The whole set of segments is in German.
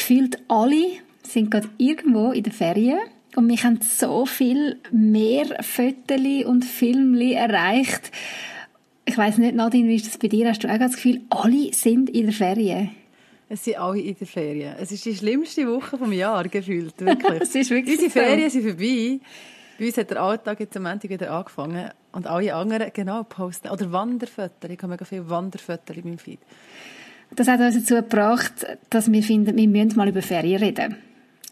Gefühlt alle sind gerade irgendwo in den Ferien und mich haben so viel mehr Fotos und Filme erreicht. Ich weiß nicht, Nadine, wie ist das bei dir? Hast du auch das Gefühl, alle sind in der Ferien? Es sind alle in der Ferien. Es ist die schlimmste Woche vom Jahr gefühlt, wirklich. es ist wirklich Unsere Ferien sind vorbei. Bei uns hat der Alltag jetzt am Montag wieder angefangen. Und alle anderen, genau, posten. Oder Wanderfotos. Ich habe mega viele Wanderfotos in meinem Feed. Das hat uns dazu gebracht, dass wir finden, wir müssen mal über Ferien reden.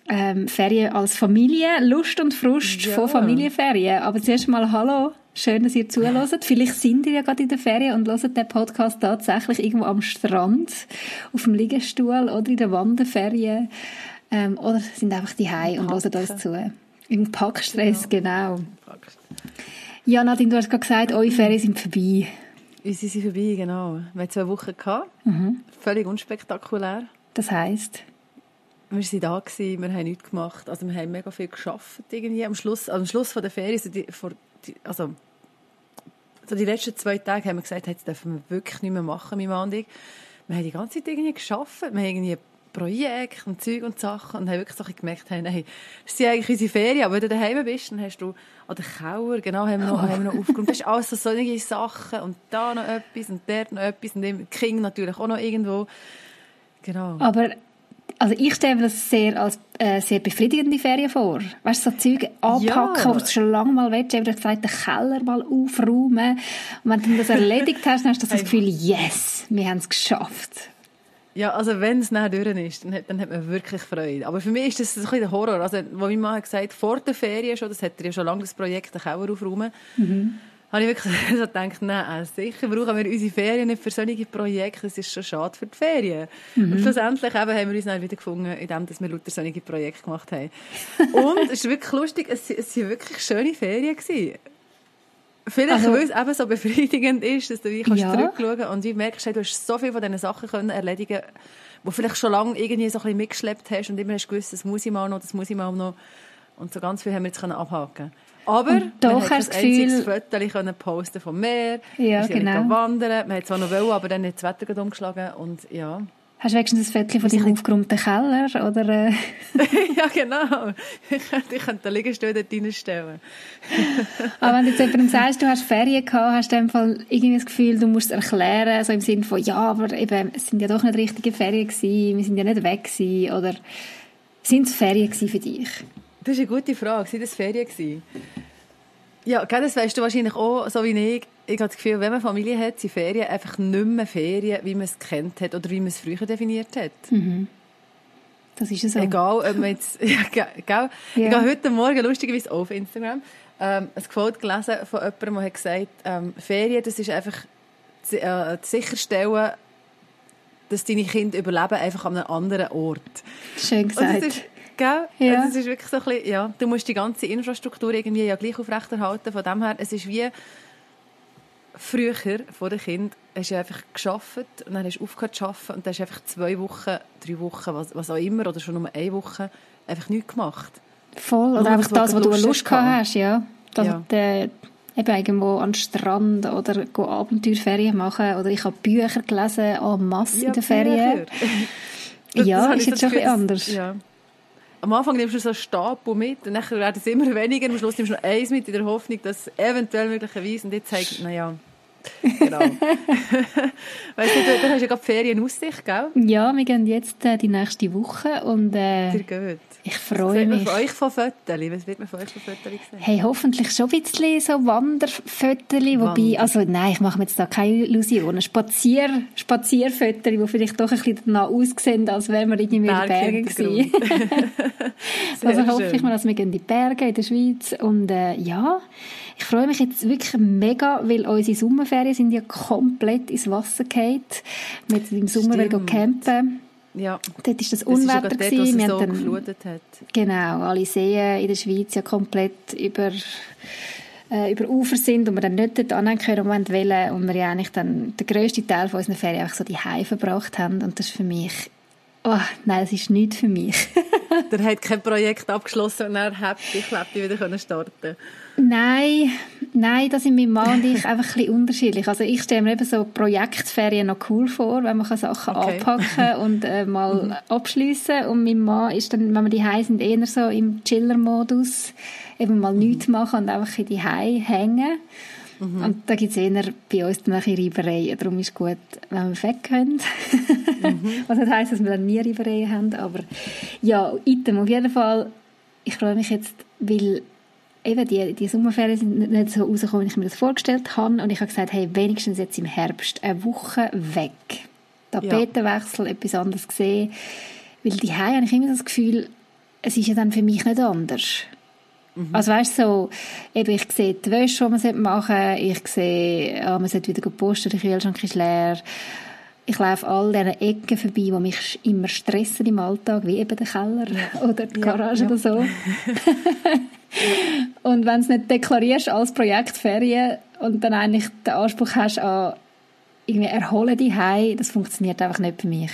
Ähm, Ferien als Familie, Lust und Frust ja. von Familienferien. Aber zuerst mal Hallo, schön, dass ihr zuhört. Vielleicht sind ihr ja gerade in der Ferien und hört den Podcast tatsächlich irgendwo am Strand, auf dem Liegestuhl oder in der Wanderferien. Ähm, oder sind einfach die und hören uns zu. Im Packstress, genau. genau. Ja, Nadine, du hast gerade gesagt, eure Ferien sind vorbei. Sind vorbei, genau. Wir hatten zwei Wochen. Gehabt. Mhm. Völlig unspektakulär. Das heisst? Wir waren da, gewesen, wir haben nichts gemacht. Also wir haben mega viel geschafft irgendwie. Am Schluss, am Schluss von der Ferien, also, die, vor, die, also so die letzten zwei Tage haben wir gesagt, jetzt dürfen wir wirklich nicht mehr machen, mein Mann und ich. Wir haben die ganze Zeit irgendwie geschafft. Wir haben irgendwie Projekte und Zeug und Sachen und haben wirklich so gemerkt, hey, nein, das sind eigentlich unsere Ferien, aber wenn du daheim bist, dann hast du an der Kauer, genau, haben wir noch, haben wir noch aufgeräumt. Das ist alles so solche Sachen und da noch etwas und dort noch etwas und dem King natürlich auch noch irgendwo. Genau. Aber also ich stelle mir das sehr als äh, sehr befriedigende Ferien vor. Weißt du, so Zeug anpacken, ja. wo du schon lange mal willst. Habe gesagt, den Keller mal aufräumen. Und wenn du das erledigt hast, dann hast du das Gefühl, yes, wir haben es geschafft. Ja, also wenn es nachher durch ist, dann hat, dann hat man wirklich Freude. Aber für mich ist das ein bisschen der Horror. Also, wo mein Mann hat gesagt, vor der Ferien schon, das hat er ja schon lange das Projekt, den Keller aufräumen, mhm. habe ich wirklich so gedacht, nein, sicher brauchen wir unsere Ferien nicht für solche Projekte, das ist schon schade für die Ferien. Mhm. Und schlussendlich eben haben wir uns dann wieder gefunden, indem wir lauter solche Projekte gemacht haben. Und es ist wirklich lustig, es, es waren wirklich schöne Ferien gewesen. Vielleicht, also, weil es eben so befriedigend ist, dass du wie kannst ja. zurückschauen und du merkst, du hast so viele von diesen Sachen können erledigen wo vielleicht schon lange irgendwie so ein bisschen mitgeschleppt hast und immer hast gewusst, das muss ich mal noch, das muss ich mal noch. Und so ganz viel haben wir jetzt abhaken aber und doch hast das Gefühl... Foto können posten vom Meer, ja, wir sind genau. wandern, wir haben zwar noch wollen, aber dann hat das Wetter umgeschlagen und ja... Hast du wenigstens ein Foto von deinem aufgeräumten Keller? Oder, äh? ja, genau. Ich könnte, ich könnte den Liegestuhl dort reinstellen. Aber wenn du jetzt jemandem sagst, du hast Ferien gehabt, hast du in dem Fall irgendwie das Gefühl, du musst es erklären, so im Sinne von, ja, aber eben, es sind ja doch nicht richtige Ferien gewesen, wir sind ja nicht weg gewesen, oder sind es Ferien gewesen für dich? Das ist eine gute Frage. Sind es Ferien gewesen? Ja, das weißt du wahrscheinlich auch, so wie ich. Ich habe das Gefühl, wenn man Familie hat, sind Ferien einfach nicht mehr Ferien, wie man es kennt hat oder wie man es früher definiert hat. Mhm. Das ist es so. Egal, ob man jetzt, ja, gell? Ja. Ich habe heute Morgen lustigerweise auf Instagram ähm, ein Quote gelesen von jemandem, der hat gesagt, ähm, Ferien, das ist einfach äh, sicherstellen, dass deine Kinder überleben, einfach an einem anderen Ort. Schön gesagt. Gell? Ja. Also es ist wirklich so ein bisschen, ja, du musst die ganze Infrastruktur irgendwie ja gleich aufrechterhalten. Von dem her, es ist wie früher vor dem Kind hast du einfach geschafft und dann hast du aufgehört zu arbeiten und dann hast du einfach zwei Wochen, drei Wochen, was, was auch immer, oder schon nur eine Woche, einfach nichts gemacht. Voll, oder, oder einfach das, was du Lust gehabt hast, ja. Dass ja. Der, eben irgendwo an den Strand oder Abenteuerferien machen oder ich habe Bücher gelesen en masse ja, in den Ferien. ja, ist jetzt schon ein bisschen anders. Ja am Anfang nimmst du so einen Stapel mit und dann werden es immer weniger. Am Schluss nimmst du noch eins mit in der Hoffnung, dass eventuell möglicherweise, und jetzt zeigt, naja, genau. weißt du, du, du hast ja gerade Ferien Aussicht, gell? Ja, wir gehen jetzt äh, die nächste Woche und äh, ich freue mich. Was euch von Fotos? Was wird man von euch von Fotos sehen? Hey, hoffentlich schon ein bisschen so Wanderfotos, wobei, also nein, ich mache mir jetzt da keine Illusionen. Spazier, Spazierfotos, die vielleicht doch ein bisschen danach aussehen, als wären wir irgendwie in den Bergen gewesen. also hoffe ich mal, dass wir gehen in die Berge in der Schweiz und äh, ja, ich freue mich jetzt wirklich mega, weil unsere Sommerferien sind ja komplett ins Wasser gefallen. Wir sind im Sommer campen. Ja. Dort war das Unwetter. Das ist dort, so dann, geflutet hat. Genau, alle Seen in der Schweiz ja komplett über äh, über Ufer sind und wir dann nicht dort anhängen können, wo wir wollen und wir ja eigentlich dann den grössten Teil von unseren Ferien einfach so die Hause verbracht haben und das ist für mich Oh, nein, das ist nicht für mich. Der hat kein Projekt abgeschlossen und er hat ich happy wieder starten Nein, nein, da sind mein Mann und ich einfach ein bisschen unterschiedlich. Also ich stelle mir eben so Projektferien noch cool vor, wenn man Sachen okay. anpacken und äh, mal mhm. abschliessen und mein Mann ist dann, wenn wir die sind, eher so im Chiller-Modus, eben mal mhm. nichts machen und einfach in die hängen. Mhm. Und da gibt es eher bei uns dann ein Reibereien. Darum ist es gut, wenn wir weg können. mhm. Was nicht heisst, dass wir dann nie Reibereien haben. Aber ja, Item auf jeden Fall. Ich freue mich jetzt, weil eben die, die Sommerferien sind nicht so rausgekommen, wie ich mir das vorgestellt habe. Und ich habe gesagt, hey, wenigstens jetzt im Herbst eine Woche weg. Tapetenwechsel, ja. etwas anderes gesehen. Weil die habe ich immer das Gefühl, es ist ja dann für mich nicht anders. Mhm. Also weißt du, so, eben ich sehe die Wäsche, die man machen sollte, ich sehe, ah, man sollte wieder posten, der Kühlschrank ist leer. Ich laufe all diesen Ecken vorbei, die mich immer stressen im Alltag, wie eben der Keller oder die Garage ja, ja. oder so. und wenn du es nicht deklarierst als Projekt Ferien und dann eigentlich den Anspruch hast an irgendwie erhole dich heim, das funktioniert einfach nicht für mich.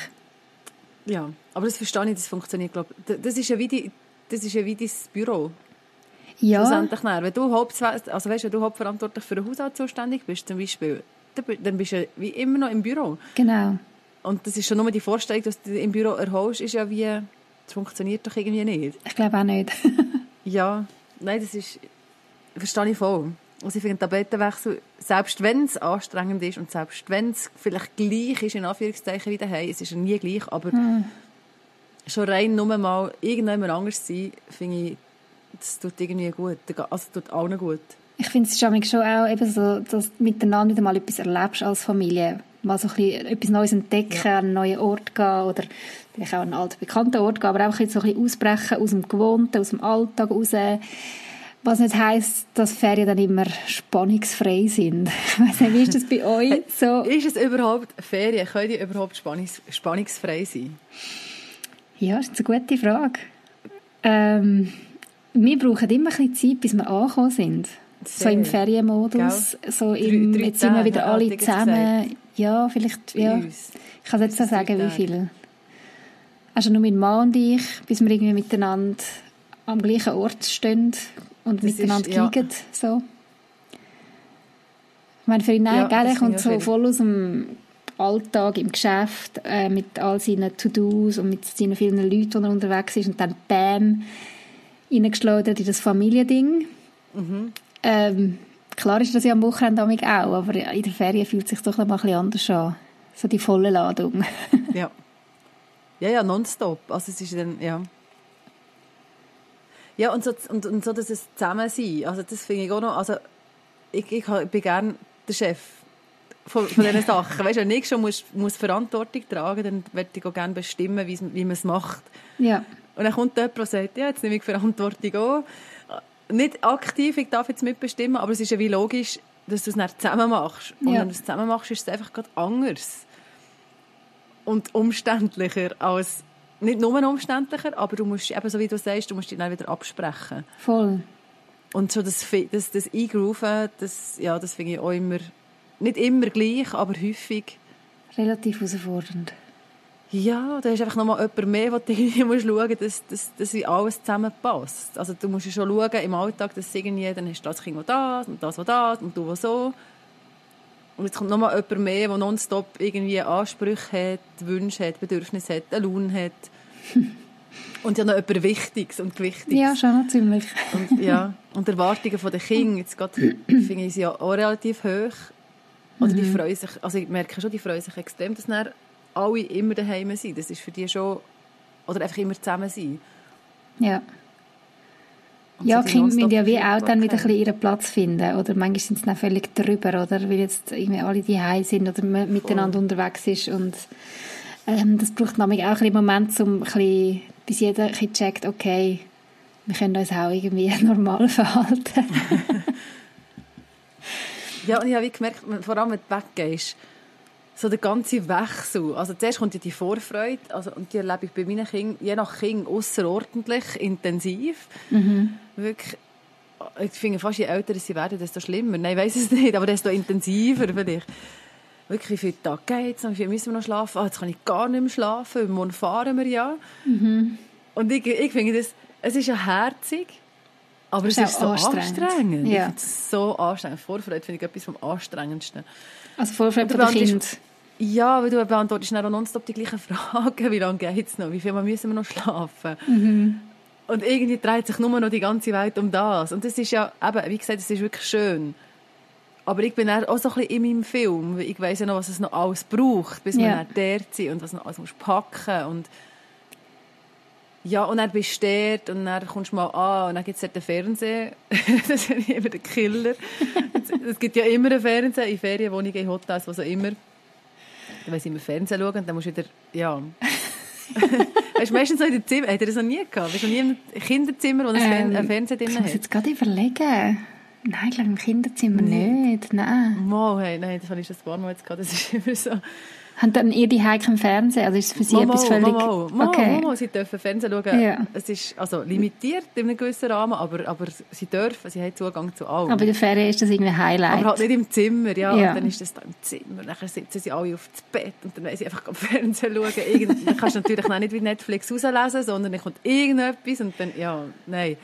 Ja, aber das verstehe ich, das funktioniert, glaube Das ist ja wie, die, das ist ja wie dein Büro. Ja. Schlussendlich Wenn du, Haupt, also weißt, wenn du hauptverantwortlich für den Haushalt zuständig bist, zum Beispiel, dann bist du wie immer noch im Büro. Genau. Und das ist schon nur die Vorstellung, dass du im Büro erholst, ist ja wie, das funktioniert doch irgendwie nicht. Ich glaube auch nicht. ja, nein, das ist, verstehe ich voll. Also ich finde, Tapetenwechsel, selbst wenn es anstrengend ist und selbst wenn es vielleicht gleich ist, in Anführungszeichen, wie daheim, es ist ja nie gleich, aber hm. schon rein nur mal irgendjemand anders sein, finde ich, das tut irgendwie gut. Also tut allen gut. Ich finde es schon auch eben so, dass du miteinander wieder mal etwas erlebst als Familie. Mal so ein bisschen etwas Neues entdecken, ja. an einen neuen Ort gehen oder vielleicht auch an einen alten, bekannten Ort gehen, aber einfach so ein bisschen ausbrechen aus dem Gewohnten, aus dem Alltag raus. Was nicht heisst, dass Ferien dann immer spannungsfrei sind. Nicht, wie ist das bei euch so? Ist es überhaupt, Ferien, können die überhaupt spannungs spannungsfrei sein? Ja, das ist eine gute Frage. Ähm, wir brauchen immer ein bisschen Zeit, bis wir angekommen sind. So im Ferienmodus. So im, drei, drei jetzt sind wir wieder alle zusammen. Gesagt. Ja, vielleicht, ja. Ich kann jetzt nicht sagen, wie viel. Also nur mein Mann und ich, bis wir irgendwie miteinander am gleichen Ort stehen und das miteinander ist, ja. kiegen, so. Ich meine, für ihn, ja, gell, er kommt so viel. voll aus dem Alltag im Geschäft, äh, mit all seinen To-Dos und mit seinen vielen Leuten, die er unterwegs ist und dann bam, reingeschleudert in das Familiending. Mhm. Ähm, klar ist das ja am Wochenende auch, aber in der Ferien fühlt es sich doch noch mal ein bisschen anders an. So die volle Ladung. ja. Ja, ja, nonstop. Also es ist dann, ja. Ja, und so, und, und so dass es zusammen sein. Also das finde ich auch noch, also ich, ich, bin gerne der Chef von, von diesen Sachen. Weißt du, wenn ich schon muss, muss Verantwortung tragen dann werde ich auch gerne bestimmen, wie, wie man es macht. Ja. Und dann kommt jemand und sagt, ja, jetzt nehme ich Verantwortung an. Nicht aktiv, ich darf jetzt mitbestimmen, aber es ist ja wie logisch, dass du es nicht zusammen machst. Und ja. wenn du es zusammen machst, ist es einfach gerade anders. Und umständlicher als, nicht nur umständlicher, aber du musst, eben so wie du sagst, du musst dich dann wieder absprechen. Voll. Und so das, das, das Eingrooven, das, ja, das finde ich auch immer, nicht immer gleich, aber häufig. Relativ herausfordernd. Ja, da ist einfach noch mal jemand mehr, wo du schauen musst, dass, dass, dass alles zusammenpasst. Also du musst schon schauen im Alltag, dass irgendwie, dann hast du das Kind, das und das, das und du, was so. Und jetzt kommt noch mal jemand mehr, der nonstop irgendwie Ansprüche hat, Wünsche hat, Bedürfnisse hat, eine Laune hat. und ja noch etwas Wichtiges und Gewichtiges. Ja, schon noch ziemlich. und, ja, und die Erwartungen der Kinder, jetzt gerade, finde ich sie ja auch relativ hoch. Oder die mhm. freuen sich, also ich merke schon, die freuen sich extrem, dass alle immer daheim sind. Das ist für die schon, oder einfach immer zusammen sein. Ja. Und ja, so Kinder müssen ja wie auch dann wieder ein bisschen ihren Platz finden. Oder manchmal sind sie dann völlig drüber, oder? Weil jetzt irgendwie alle daheim sind oder man miteinander Voll. unterwegs ist. Und ähm, das braucht nämlich auch ein bisschen Moment, um ein bisschen, bis jeder ein bisschen checkt, okay, wir können uns auch irgendwie normal verhalten. ja, und ich habe gemerkt, vor allem wenn du weggehst, so der ganze Wechsel. Also zuerst kommt ja die Vorfreude, also, und die erlebe ich bei meinen Kindern, je nach Kind, außerordentlich intensiv. Mhm. Wirklich, ich finde fast, je älter sie werden, desto schlimmer. Nein, ich weiß es nicht, aber desto intensiver vielleicht. Wirklich, wie viele Tage geht es, wie viel müssen wir noch schlafen? Oh, jetzt kann ich gar nicht mehr schlafen, morgen fahren wir ja. Mhm. Und ich, ich finde das, es ist ja herzig, aber es ist, ist so anstrengend. anstrengend. Ja. so anstrengend. Vorfreude finde ich etwas vom Anstrengendsten. Also Vorfreude für Kind. Ja, weil du beantwortest dann auch nonstop die gleichen Fragen. Wie lange geht es noch? Wie viel müssen wir noch schlafen? Mhm. Und irgendwie dreht sich nur noch die ganze Welt um das. Und das ist ja, eben, wie gesagt, das ist wirklich schön. Aber ich bin auch so ein bisschen in meinem Film. Ich weiss ja noch, was es noch alles braucht, bis ja. man dort sind und was noch alles muss packen und ja, und dann bist du dort und dann kommst du mal an und dann gibt es den Fernseher. das ist immer der Killer. es gibt ja immer einen Fernseher in Ferienwohnungen, in Hotels, was auch immer. Dann muss ich immer Fernsehen schauen und dann musst du wieder, ja... weißt du, meistens so in den Zimmer, hat er das noch nie gehabt? Bist du noch nie im Kinderzimmer, wo ein ähm, Fernseher drin hat? Ich muss jetzt gerade überlegen. Nein, ich glaube im Kinderzimmer nicht. nicht. Nein. Mal, hey, nein, das habe ich schon ein paar Mal jetzt gehabt. Das ist immer so... Haben dann ihr die im Fernsehen? Also ist es für Sie Mama, etwas völlig... Mama, Mama, okay. Mama, Sie dürfen Fernsehen schauen. Ja. Es ist also limitiert in einem gewissen Rahmen, aber, aber Sie dürfen, Sie haben Zugang zu allem. Aber in der Ferien ist das irgendwie Highlight. Aber halt nicht im Zimmer, ja. ja. Und dann ist das da im Zimmer. Dann sitzen Sie alle auf dem Bett und dann wollen Sie einfach Fernsehen schauen. Irgend, dann kannst du natürlich auch nicht wie Netflix rauslesen, sondern dann kommt irgendetwas und dann, ja, nein.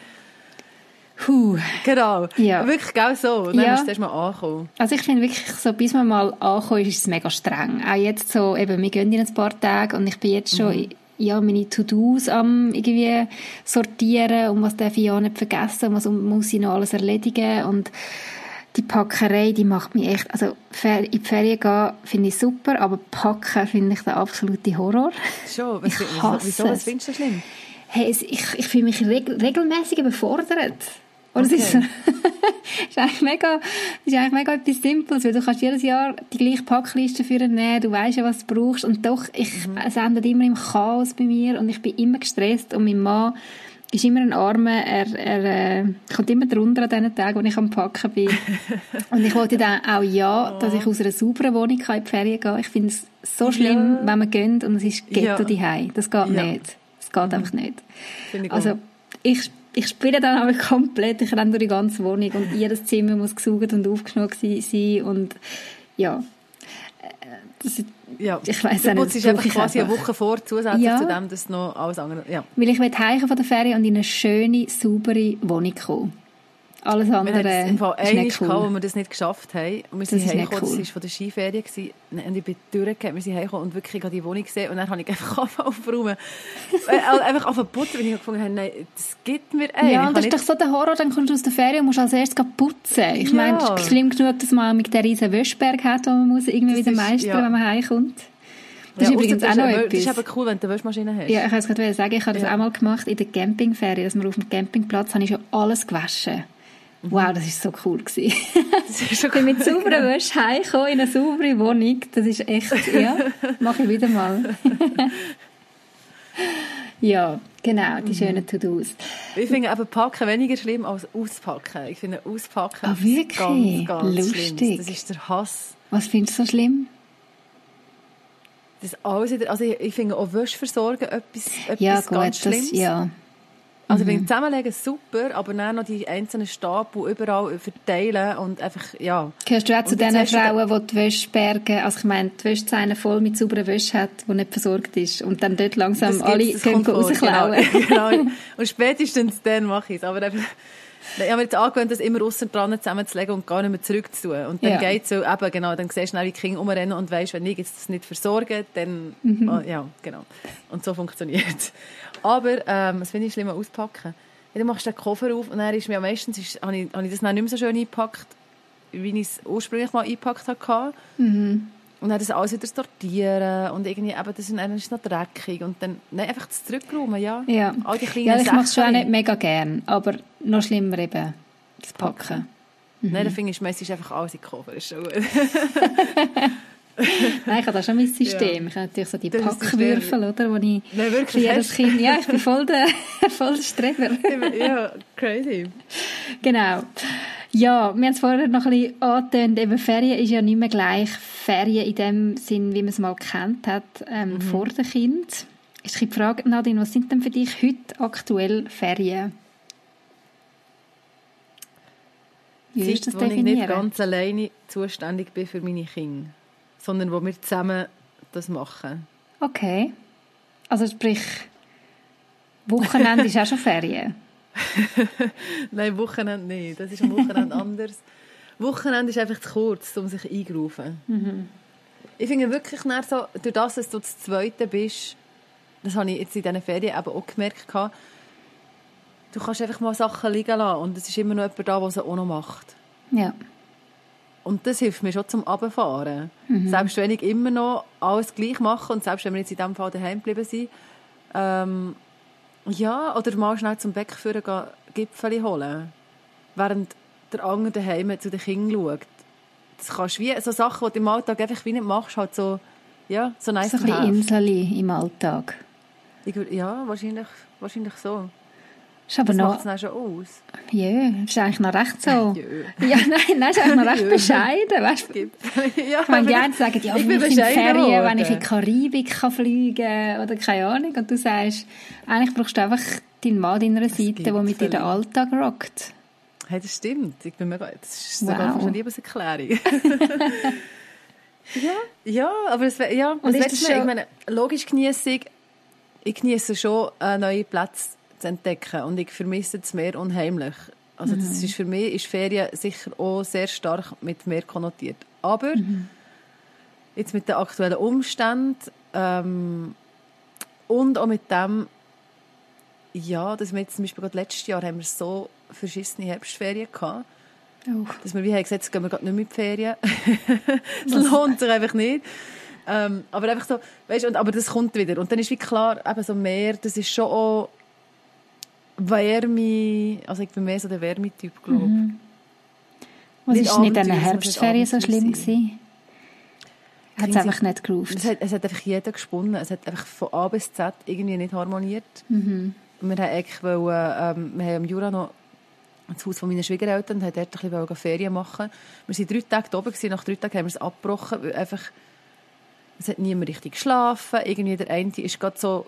Puh. Genau. Ja. Wirklich genau so. Dann ja. musst du erst mal ankommen. Also ich finde wirklich, so, bis man mal ankommt, ist es mega streng. Auch jetzt so, eben, wir gehen in ein paar Tage und ich bin jetzt schon, mhm. ja, meine To-Dos am irgendwie sortieren und was darf ich ja nicht vergessen und was muss ich noch alles erledigen und die Packerei, die macht mich echt, also in die Ferien gehen finde ich super, aber packen finde ich der absolute Horror. Schon? Was, ich hasse wieso, was findest du schlimm? Hey, ich, ich fühle mich reg regelmäßig überfordert. Und okay. es ist, ist, eigentlich mega, ist eigentlich mega etwas Simples, weil du kannst jedes Jahr die gleiche Packliste für nehmen, du weißt ja, was du brauchst und doch, ich, mhm. es endet immer im Chaos bei mir und ich bin immer gestresst und mein Mann ist immer ein Arme, er, er äh, kommt immer drunter an diesen Tagen, wo ich am Packen bin. und ich wollte dann auch ja, dass ich aus einer sauberen Wohnung in die Ferien gehe. Ich finde es so schlimm, ja. wenn man geht und es ist Ghetto ja. Das geht ja. nicht. Das geht mhm. einfach nicht. Also, ich ich spiele dann aber komplett, ich renne durch die ganze Wohnung und jedes Zimmer muss gesaugt und aufgeschnitten sein und ja, das, ja. ich weiss nicht. Das ist einfach quasi eine Woche vor, zusätzlich ja. zu dem, dass noch alles andere, ja. Weil ich heim von der Ferie und in eine schöne, saubere Wohnung kommen. Alles andere wir im Fall ist nicht cool. Gehabt, wo wir das nicht geschafft haben. Und wir sind heimgekommen, cool. das war von der Skiferie. Gewesen. Und ich bin durchgegangen, wir sind heimgekommen und wirklich die Wohnung gesehen. Und dann habe ich einfach aufgeräumt. Äh, also einfach auf den putzen, weil ich gefunden habe, nein, das gibt mir ey, Ja, und das ist doch so der Horror, dann kommst du aus der Ferie und musst als erstes putzen. Ich ja. meine, es ist schlimm genug, dass man mit der riesen Wäschberg hat, wo man muss irgendwie das wieder meistern, ja. wenn man heimkommt. Das ja, ist übrigens auch noch etwas. Das ist aber cool, wenn du eine Waschmaschine hast. Ja, ich wollte es gerade sagen, ich habe das auch mal gemacht in der Campingferie, dass wir auf dem Campingplatz habe ich schon alles gewaschen. Wow, das war so cool. Gewesen. Ist schon cool. mit sauberen Wäsche heimgekommen in eine saubere Wohnung. Das ist echt, ja, mache ich wieder mal. ja, genau, die mhm. schönen To-Dos. Ich finde eben Packen weniger schlimm als Auspacken. Ich finde Auspacken ah, wirklich? ganz, ganz Lustig. Schlimm. Das ist der Hass. Was findest du so schlimm? Das alles, also ich, ich finde auch Wäscheversorgen etwas, etwas ja, gut, ganz Schlimmes. Das, ja, also mhm. zusammenlegen super, aber dann noch die einzelnen Stapel überall verteilen und einfach, ja. Gehörst du auch zu den Frauen, die die Wäsche bergen, also ich meine, die Wäschzeine voll mit sauberen Wäsche hat, die nicht versorgt ist und dann dort langsam das alle gehen rausklauen. Genau, genau. Und spätestens dann mache ich es, aber einfach, ich habe mir jetzt angewöhnt, das immer außen dran zusammenzulegen und gar nicht mehr zurückzutun. Und dann ja. geht es so, eben, genau, dann siehst du schnell, wie die Kinder rumrennen und weißt, wenn ich jetzt das nicht versorge, dann, mhm. oh, ja, genau. Und so funktioniert es. Aber, ähm, was finde ich schlimmer auspacken? Ja, dann machst du den Koffer auf und dann ist mir meistens, ist, habe, ich, habe ich das dann nicht mehr so schön eingepackt, wie ich es ursprünglich mal eingepackt hatte. Mhm. Und dann das alles wieder sortieren und irgendwie eben, das ist, noch dreckig und dann nein, einfach das zurückräumen, ja. Ja, All die kleinen ja ich mache es schon auch nicht mega gern, aber noch schlimmer eben, das Packen. Mhm. Nein, der finde ich, meistens einfach alles in den Koffer, ist schon gut. Nein, ich habe da schon mein System. Ja. Ich habe natürlich so die das Packwürfel, oder, wo ich Nein, wirklich, für jedes Kind, ja, ich bin voll der, voll der Streber. ja, crazy. Genau. Ja, wir haben es vorher noch ein bisschen angetönt, eben Ferien ist ja nicht mehr gleich Ferien in dem Sinn, wie man es mal kennt hat, ähm, mhm. vor dem Kind. Ist die Frage, Nadine, was sind denn für dich heute aktuell Ferien? Wie Zeit, ist das definieren? ich nicht ganz alleine zuständig bin für meine Kinder, sondern wo wir zusammen das machen. Okay. Also sprich, Wochenende ist auch schon Ferien? Nein, Wochenende nicht. Das ist am Wochenende anders. Wochenende ist einfach zu kurz, um sich einzurufen. Mhm. Ich finde wirklich, so, durch das, dass du das Zweite bist, das habe ich jetzt in diesen Ferien eben auch gemerkt, du kannst einfach mal Sachen liegen lassen und es ist immer noch jemand da, der sie auch noch macht. Ja. Und das hilft mir schon zum Abfahren. Mhm. Selbst wenn ich immer noch alles gleich mache und selbst wenn wir jetzt in diesem Fall daheim geblieben sind, ähm, ja, oder mal schnell zum Bäck führen, Gipfel holen, während der andere daheim zu den Kindern schaut. Das kannst wie so Sachen, die du im Alltag einfach wie nicht machst, halt so, ja, so nice So ein bisschen Insel im Alltag. Ich, ja, wahrscheinlich, wahrscheinlich so. Ist aber das noch... macht es schon aus. Ja, ist eigentlich noch recht so. ja, nein, nein, ist eigentlich noch recht bescheiden. Weißt, ja, ich meine, die sagen, ja, ich bin in Ferien, worden. wenn ich in die Karibik kann fliegen kann oder keine Ahnung. Und du sagst, eigentlich brauchst du einfach deinen Mann an deiner Seite, der mit dir den Alltag rockt. Hey, das stimmt. Ich bin mega, das ist sogar wow. eine Liebeserklärung. ja, ja, aber es, ja, und das schon... ich meine, logisch genieße ich, ich genieße schon einen neuen Platz zu entdecken. Und ich vermisse das Meer unheimlich. Also das mhm. ist für mich ist Ferien sicher auch sehr stark mit Meer konnotiert. Aber mhm. jetzt mit den aktuellen Umständen ähm, und auch mit dem, ja, dass wir jetzt zum Beispiel gerade letztes Jahr haben wir so verschissene Herbstferien gehabt, oh. dass wir wie haben gesagt, jetzt gehen wir gerade nicht mehr in die Ferien. das lohnt sich einfach nicht. Ähm, aber einfach so, weißt, und, aber das kommt wieder. Und dann ist wie klar, eben so Meer, das ist schon auch Wärme, also ich bin mehr so der Wärmetyp, glaube ich. Mhm. Was nicht ist nicht in der Herbstferien so schlimm gewesen? Hat es einfach nicht gerufen? Es hat, es hat einfach jeder gesponnen. Es hat einfach von A bis Z irgendwie nicht harmoniert. Mhm. Wir haben eigentlich wollen, ähm, wir haben im Jura noch das Haus von meinen Schwiegereltern und dort ein bisschen Ferien machen. Wir waren drei Tage oben, gewesen. nach drei Tagen haben wir es abgebrochen, weil einfach, es hat niemand richtig geschlafen. Irgendwie der eine ist gerade so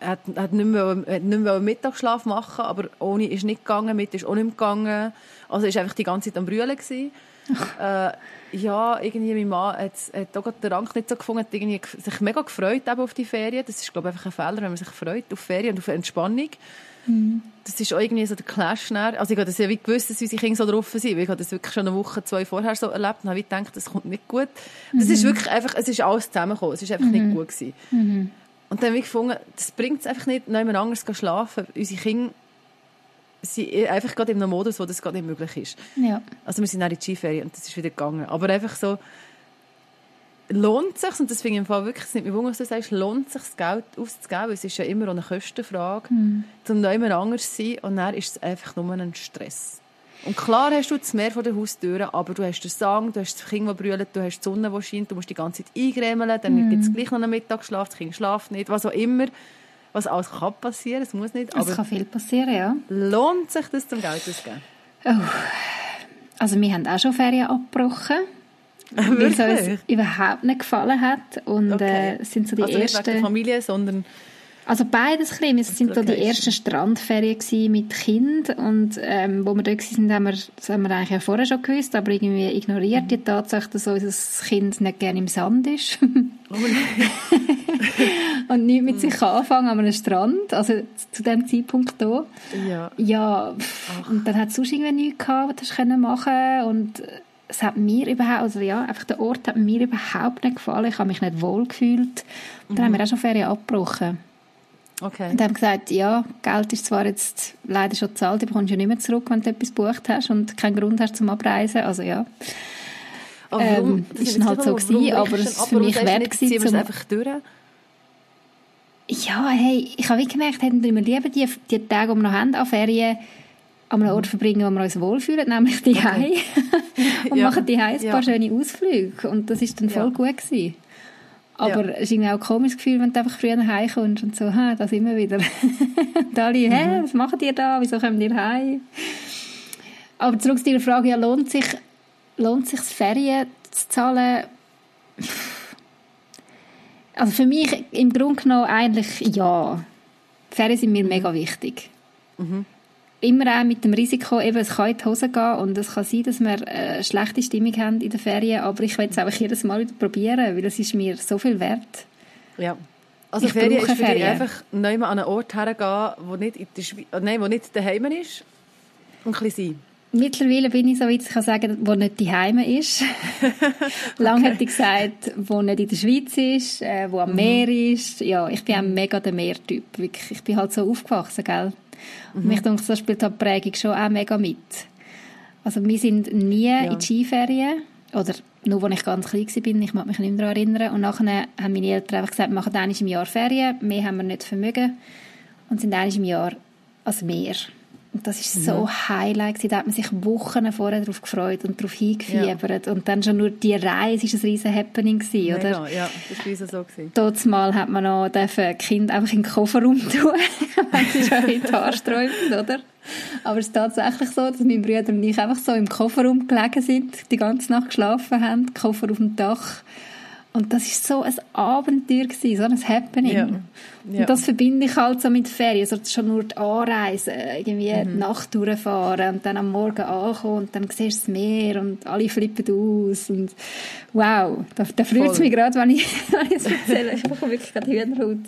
hat, hat nicht mehr, hat nicht mehr Mittagsschlaf machen, aber ohne ist nicht gegangen, mit ist auch nicht gegangen. Also ist einfach die ganze Zeit am Brüllen gewesen. äh, ja, irgendwie mein Mann hat, hat auch den Rang nicht so gefunden, hat irgendwie sich mega gefreut eben auf die Ferien. Das ist, glaube ich, einfach ein Fehler, wenn man sich freut auf Ferien und auf Entspannung. Mhm. Das ist auch irgendwie so der Clash. Dann. Also ich habe das ja wie gewusst, dass unsere Kinder so drauf sind, weil ich habe das wirklich schon eine Woche, zwei vorher so erlebt und habe gedacht, das kommt nicht gut. Das mhm. ist wirklich einfach, es ist alles zusammengekommen, es ist einfach mhm. nicht gut gewesen. Und dann habe ich gefunden, das bringt es einfach nicht, niemand anders zu schlafen. Unsere Kinder sind einfach gerade in einem Modus, wo das gerade nicht möglich ist. Ja. Also wir sind dann in die Skiferien und das ist wieder gegangen. Aber einfach so, lohnt es sich, und das finde ich im Fall wirklich, es nicht mehr wundern, was du sagst, lohnt es sich, das Geld auszugeben, es ist ja immer eine Kostenfrage, mhm. um niemand anders zu sein und dann ist es einfach nur ein Stress. Und klar hast du das Meer vor der Haustür, aber du hast den Sang, du hast das Kind, das brüllt, du hast die Sonne, die scheint, du musst die ganze Zeit eingremeln, dann mm. gibt es gleich noch einen Mittagsschlaf, das Kind schlaft nicht, was auch immer. Was alles kann passieren, es muss nicht. Es kann viel passieren, ja. Lohnt sich das zum Geld auszugeben? Oh. Also wir haben auch schon Ferien abgebrochen. Weil es uns überhaupt nicht gefallen hat. Und okay. äh, sind so die also ersten... nicht wegen der Familie, sondern also beides ein Es sind so die ersten Strandferien mit Kind und ähm, wo wir dort waren, haben wir, das haben wir eigentlich ja vorher schon gewusst, aber irgendwie ignoriert die Tatsache, dass unser Kind nicht gerne im Sand ist. Oh und nicht mit sich anfangen an einem Strand, also zu dem Zeitpunkt da. Ja. Ja, und dann hat es sonst irgendwie nichts gehabt, was du machen und es hat mir überhaupt, also ja, einfach der Ort hat mir überhaupt nicht gefallen. Ich habe mich nicht wohl gefühlt. Dann mhm. haben wir auch schon Ferien abgebrochen. Okay. Und haben gesagt, ja, Geld ist zwar jetzt leider schon gezahlt, du bekommst ja nicht mehr zurück, wenn du etwas gebucht hast und keinen Grund hast zum Abreisen, also ja. Aber warum, ähm, ist dann halt so gewesen, aber es war für mich wert gewesen, zum... einfach durch? Ja, hey, ich habe gemerkt, hätten wir lieber die, die Tage, die wir noch haben, an Ferien, an einem Ort verbringen, wo wir uns wohlfühlen, nämlich die okay. und ja. machen die ein paar ja. schöne Ausflüge. Und das war dann voll ja. gut gewesen. Aber ja. es ist irgendwie auch ein komisches Gefühl, wenn du einfach früher heimkommst und so, ha, da sind wir wieder. und alle, hä, mhm. was macht ihr da? Wieso kommt ihr heim? Aber zurück zu deiner Frage, ja, lohnt sich, lohnt sich Ferien zu zahlen? Also für mich im Grunde genommen eigentlich ja. Ferien sind mir mega wichtig. Mhm. Immer auch mit dem Risiko, eben, es kann in die Hose gehen und es kann sein, dass wir eine schlechte Stimmung haben in den Ferien, aber ich will es einfach jedes Mal wieder probieren, weil es ist mir so viel wert. Ja. Also ich Ferien ist für Ferien. dich einfach neu an einen Ort hergehen, wo nicht, in der Schwe äh, nein, wo nicht daheim ist und ein bisschen sein. Mittlerweile bin ich so weit, ich kann sagen, wo nicht die Heime ist. Lang okay. hätte ich gesagt, wo nicht in der Schweiz ist, äh, wo am mhm. Meer ist. Ja, ich bin auch mega der Meertyp. Wirklich. Ich bin halt so aufgewachsen, gell? Und mhm. mich denke, das spielt halt Prägung schon auch mega mit. Also wir sind nie ja. in die Skiferien oder nur als ich ganz klein war, ich mag mich nicht mehr daran erinnern. Und nachher haben meine Eltern einfach gesagt, wir machen einmal im Jahr Ferien, mehr haben wir nicht vermögen und sind einmal im Jahr als Meer. Und das ist so mhm. Highlight Da hat man sich Wochen vorher darauf gefreut und darauf hingefiebert. Ja. Und dann schon nur die Reise ist ein riesen Happening gewesen, oder? Mega, ja, das war so. Gewesen. Dort mal hat man noch ein Kind einfach in den Kofferraum tun. das ist schon in haarsträubend, oder? Aber es ist tatsächlich so, dass mein Bruder und ich einfach so im Kofferraum gelegen sind, die ganze Nacht geschlafen haben, Koffer auf dem Dach und das ist so ein Abenteuer gewesen, so ein Happening. Ja. Ja. Und das verbinde ich halt so mit Ferien, also schon nur die Anreise, irgendwie mhm. die Nacht durchfahren und dann am Morgen ankommen und dann siehst du das Meer und alle flippen aus und wow, da, da freut es mich gerade, wenn ich, es erzähle. Ich habe wirklich gerade Hühnerhaut.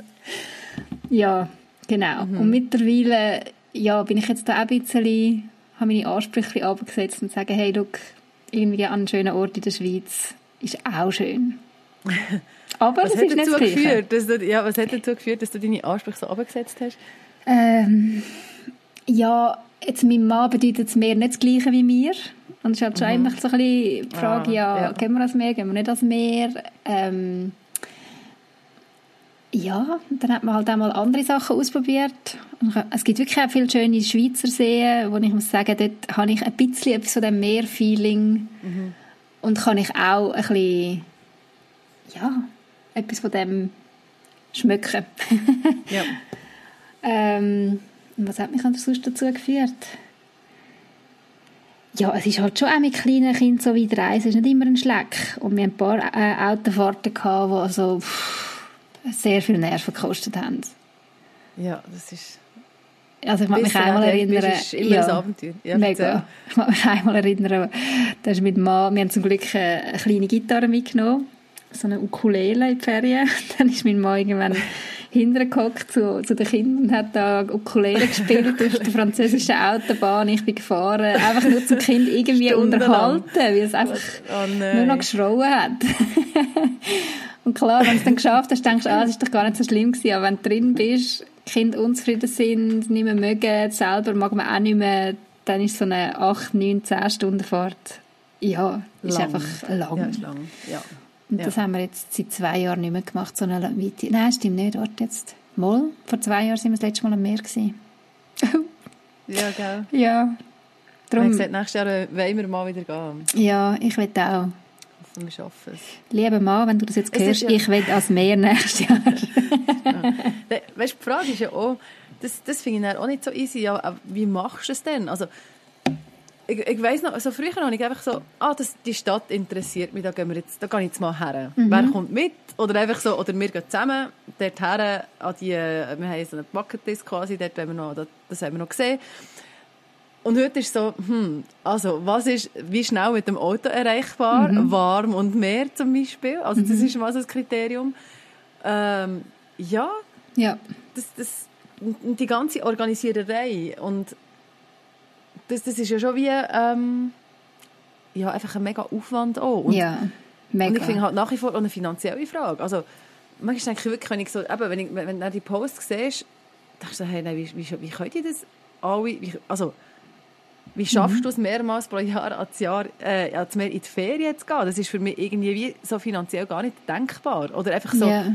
Ja, genau. Mhm. Und mittlerweile ja, bin ich jetzt da auch ein bisschen, habe meine Ansprüche abgesetzt und sage, hey, look, irgendwie an einen schönen Ort in der Schweiz ist auch schön. Aber was das ist nicht geführt, dass du, ja, was hat dazu geführt, dass du deine Ansprüche so abgesetzt hast? Ähm, ja, jetzt mein Mann bedeutet es mehr nicht das Gleiche wie mir. Und es ist halt schon mhm. so ein bisschen die Frage, ah, ja, ja, gehen wir als Meer, gehen wir nicht als Meer? Ähm, ja, dann hat man halt auch mal andere Sachen ausprobiert. Es gibt wirklich auch viele schöne Schweizer Seen, wo ich muss sagen, dort habe ich ein bisschen etwas von dem Meer-Feeling mhm. und kann ich auch ein bisschen ja, etwas von dem schmücken. ja. ähm, was hat mich sonst dazu geführt? Ja, es ist halt schon auch mit kleinen Kindern so wie Reise, es ist nicht immer ein Schleck. Und wir hatten ein paar äh, Autofahrten, gehabt, die also, pff, sehr viel Nerven gekostet haben. Ja, das ist... Also ich mag mich einmal erinnern... Ist immer ja, ein Abenteuer. Ja, mega. Ich mag mich einmal erinnern, da ist mit Mann, wir haben zum Glück eine kleine Gitarre mitgenommen so eine Ukulele in die Ferien. Dann ist mein Mann irgendwann hintergehockt zu, zu den Kindern und hat da Ukulele gespielt auf der französischen Autobahn. Ich bin gefahren, einfach nur zum Kind irgendwie unterhalten, weil es einfach oh nur noch geschrauen hat. und klar, wenn du es dann geschafft hast, denkst du, ah, es ist doch gar nicht so schlimm gewesen. Aber wenn du drin bist, Kinder unzufrieden sind, nicht mehr mögen, selber mag man auch nicht mehr, dann ist so eine 8, 9, 10 Stunden Fahrt, ja, ist lang. einfach lang. Ja, ist lang, ja. Und ja. das haben wir jetzt seit zwei Jahren nicht mehr gemacht, so eine weite. Nein, stimmt nicht, warte jetzt. Mal, vor zwei Jahren sind wir das letzte Mal am Meer gewesen. ja, gell? Ja. Darum, ich gesagt, nächstes Jahr wollen wir mal wieder gehen. Ja, ich will auch. Wir schaffen es. Lieber Mann, wenn du das jetzt es hörst, ja ich will als Meer nächstes Jahr. ja. Weißt du, die Frage ist ja auch, das, das finde ich auch nicht so easy. Ja, wie machst du es denn? Also, ich, ich weiss noch, so früher habe ich einfach so, ah, das, die Stadt interessiert mich, da gehen wir jetzt, da gehe ich jetzt mal her. Mhm. Wer kommt mit? Oder einfach so, oder wir gehen zusammen dort her, an die, wir haben so einen Bucketlist quasi, dort haben wir noch, das, das haben wir noch gesehen. Und heute ist so, hm, also, was ist, wie schnell mit dem Auto erreichbar? Mhm. Warm und Meer zum Beispiel. Also, das mhm. ist mal so ein Kriterium. Ähm, ja. Ja. Das, das, die ganze Organisiererei und das, das ist ja schon wie ähm, ja, einfach ein mega Aufwand auch. Und, ja, mega. Und ich finde halt nach wie vor eine finanzielle Frage. Also, manchmal denke ich wirklich, wenn ich so, eben, wenn, ich, wenn du die Post siehst, denkst du, hey, nein, wie, wie, wie könnt ihr das alle, wie, also, wie schaffst mhm. du es mehrmals pro Jahr als Jahr äh, als mehr in die Ferien zu gehen? Das ist für mich irgendwie wie so finanziell gar nicht denkbar. Oder einfach so, yeah.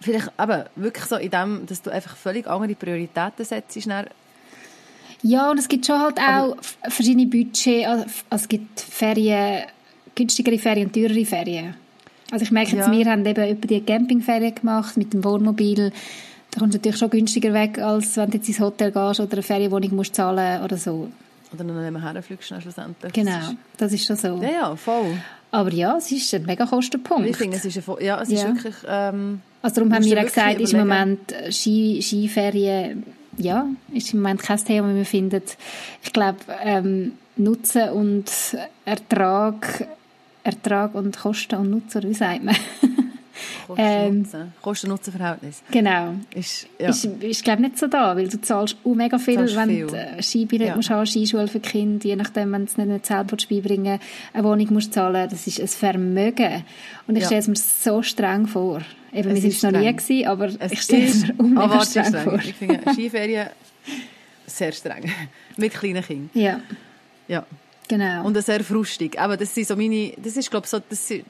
vielleicht eben wirklich so in dem, dass du einfach völlig andere Prioritäten setzt, ja, und es gibt schon halt auch Aber verschiedene Budgets. Also, also es gibt Ferien, günstigere Ferien und teurere Ferien. Also ich merke jetzt, ja. wir haben eben über die Campingferien gemacht mit dem Wohnmobil. Da kommst du natürlich schon günstiger weg, als wenn du jetzt ins Hotel gehst oder eine Ferienwohnung musst zahlen oder so. Oder noch nicht mehr herfliegst schlussendlich. Genau, das ist schon so. Ja, ja, voll. Aber ja, es ist ein mega Kostenpunkt. Ich finde, es ist, ein, ja, es ist Ja. wirklich... Ähm, Also darum haben wir du auch gesagt, wirklich ist im überlegen. Moment äh, Ski, Skiferien, ja, ist im Moment kein Thema, wie wir finden. Ich glaube, ähm, Nutzen und Ertrag, Ertrag und Kosten und Nutzen, wie sagt man? Ähm, Kosten-Nutzen. Kosten-Nutzen-Verhältnis. genau. Ist, ja. Ist, ist glaube nicht so da, weil du zahlst auch mega viel, Zahlst wenn viel. du äh, Skibillett Ja. musst haben, Skischule für Kinder, je nachdem, wenn du es nicht, selber beibringen eine Wohnung musst zahlen, das ist ein Vermögen. Und ich Ja. stelle es mir so streng vor. Eben, Es wir sind noch nie gewesen, aber Es ich stelle es ist mir streng, streng. vor. Ich finde Skiferien sehr streng. Mit kleinen Kindern. Ja, Ja. genau. Und sehr frustig. Aber das sind so meine, das ist, glaube so, das sind,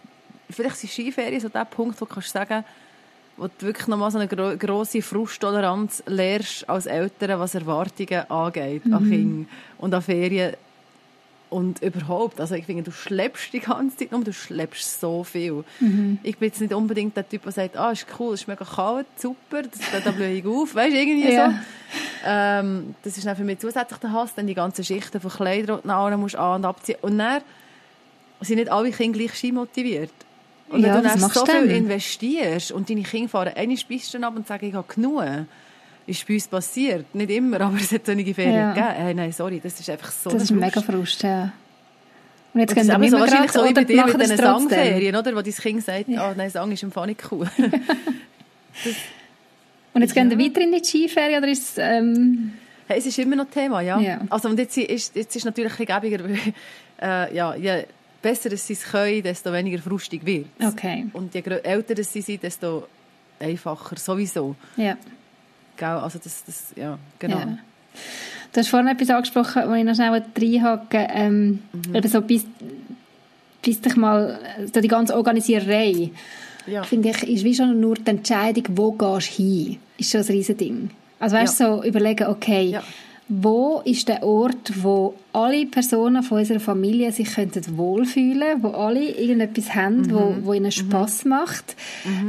vielleicht sind Skiferien so der Punkt, wo du kannst sagen, wo du wirklich nochmal so eine gro grosse Frusttoleranz lernst als Eltern, was Erwartungen angeht an Kinder und an Ferien und überhaupt. Also ich finde, du schleppst die ganze Zeit nur, du schleppst so viel. Ich bin jetzt nicht unbedingt der Typ, der sagt, ah, ist cool, ist mega kalt, super, das, da, blühe ich auf, weißt du, irgendwie Ja. so. Ähm, das ist dann für mich zusätzlich der Hass, dann die ganzen Schichten von Kleidern, du an musst an- und abziehen. Und dann sind nicht alle Kinder gleich skimotiviert. Und Ja, wenn du was dann so du viel investierst und deine Kinder fahren eine Piste ab und sagen, ich habe genug, ist bei uns passiert. Nicht immer, aber es hat solche Ferien Ja. gegeben. Hey, nein, sorry, das ist einfach so das ist ein mega Frust. Frust, ja. Und jetzt gehen wir so wahrscheinlich so wie bei dir mit diesen? Sangferien, oder? Wo dein Kind sagt, ah, nein, Sang ist im Fall nicht cool. Und jetzt gehen wir weiter in die Skiferien, oder ist es, ähm, Hey, es ist immer noch Thema, ja. Ja. Also, und jetzt ist, jetzt ist natürlich ein bisschen gäbiger, weil, äh, ja, je besser dass sie es können, desto weniger frustig wird okay, Und je älter dass sie sind, desto einfacher sowieso. ja. Gell? Also das, das, ja, genau. Ja. Du hast vorhin etwas angesprochen, wo ich noch schnell reinhake, ähm, Mhm. eben so bis, bis dich mal, so die ganze Organisiererei, Ja. finde ich, ist wie schon nur die Entscheidung, wo gehst du hin, ist schon ein riesen Ding. Also weißt du, so überlegen, okay, Ja. Wo ist der Ort, wo alle Personen von unserer Familie sich könnten wohlfühlen, wo alle irgendetwas haben, Mhm. wo, wo ihnen Spass macht.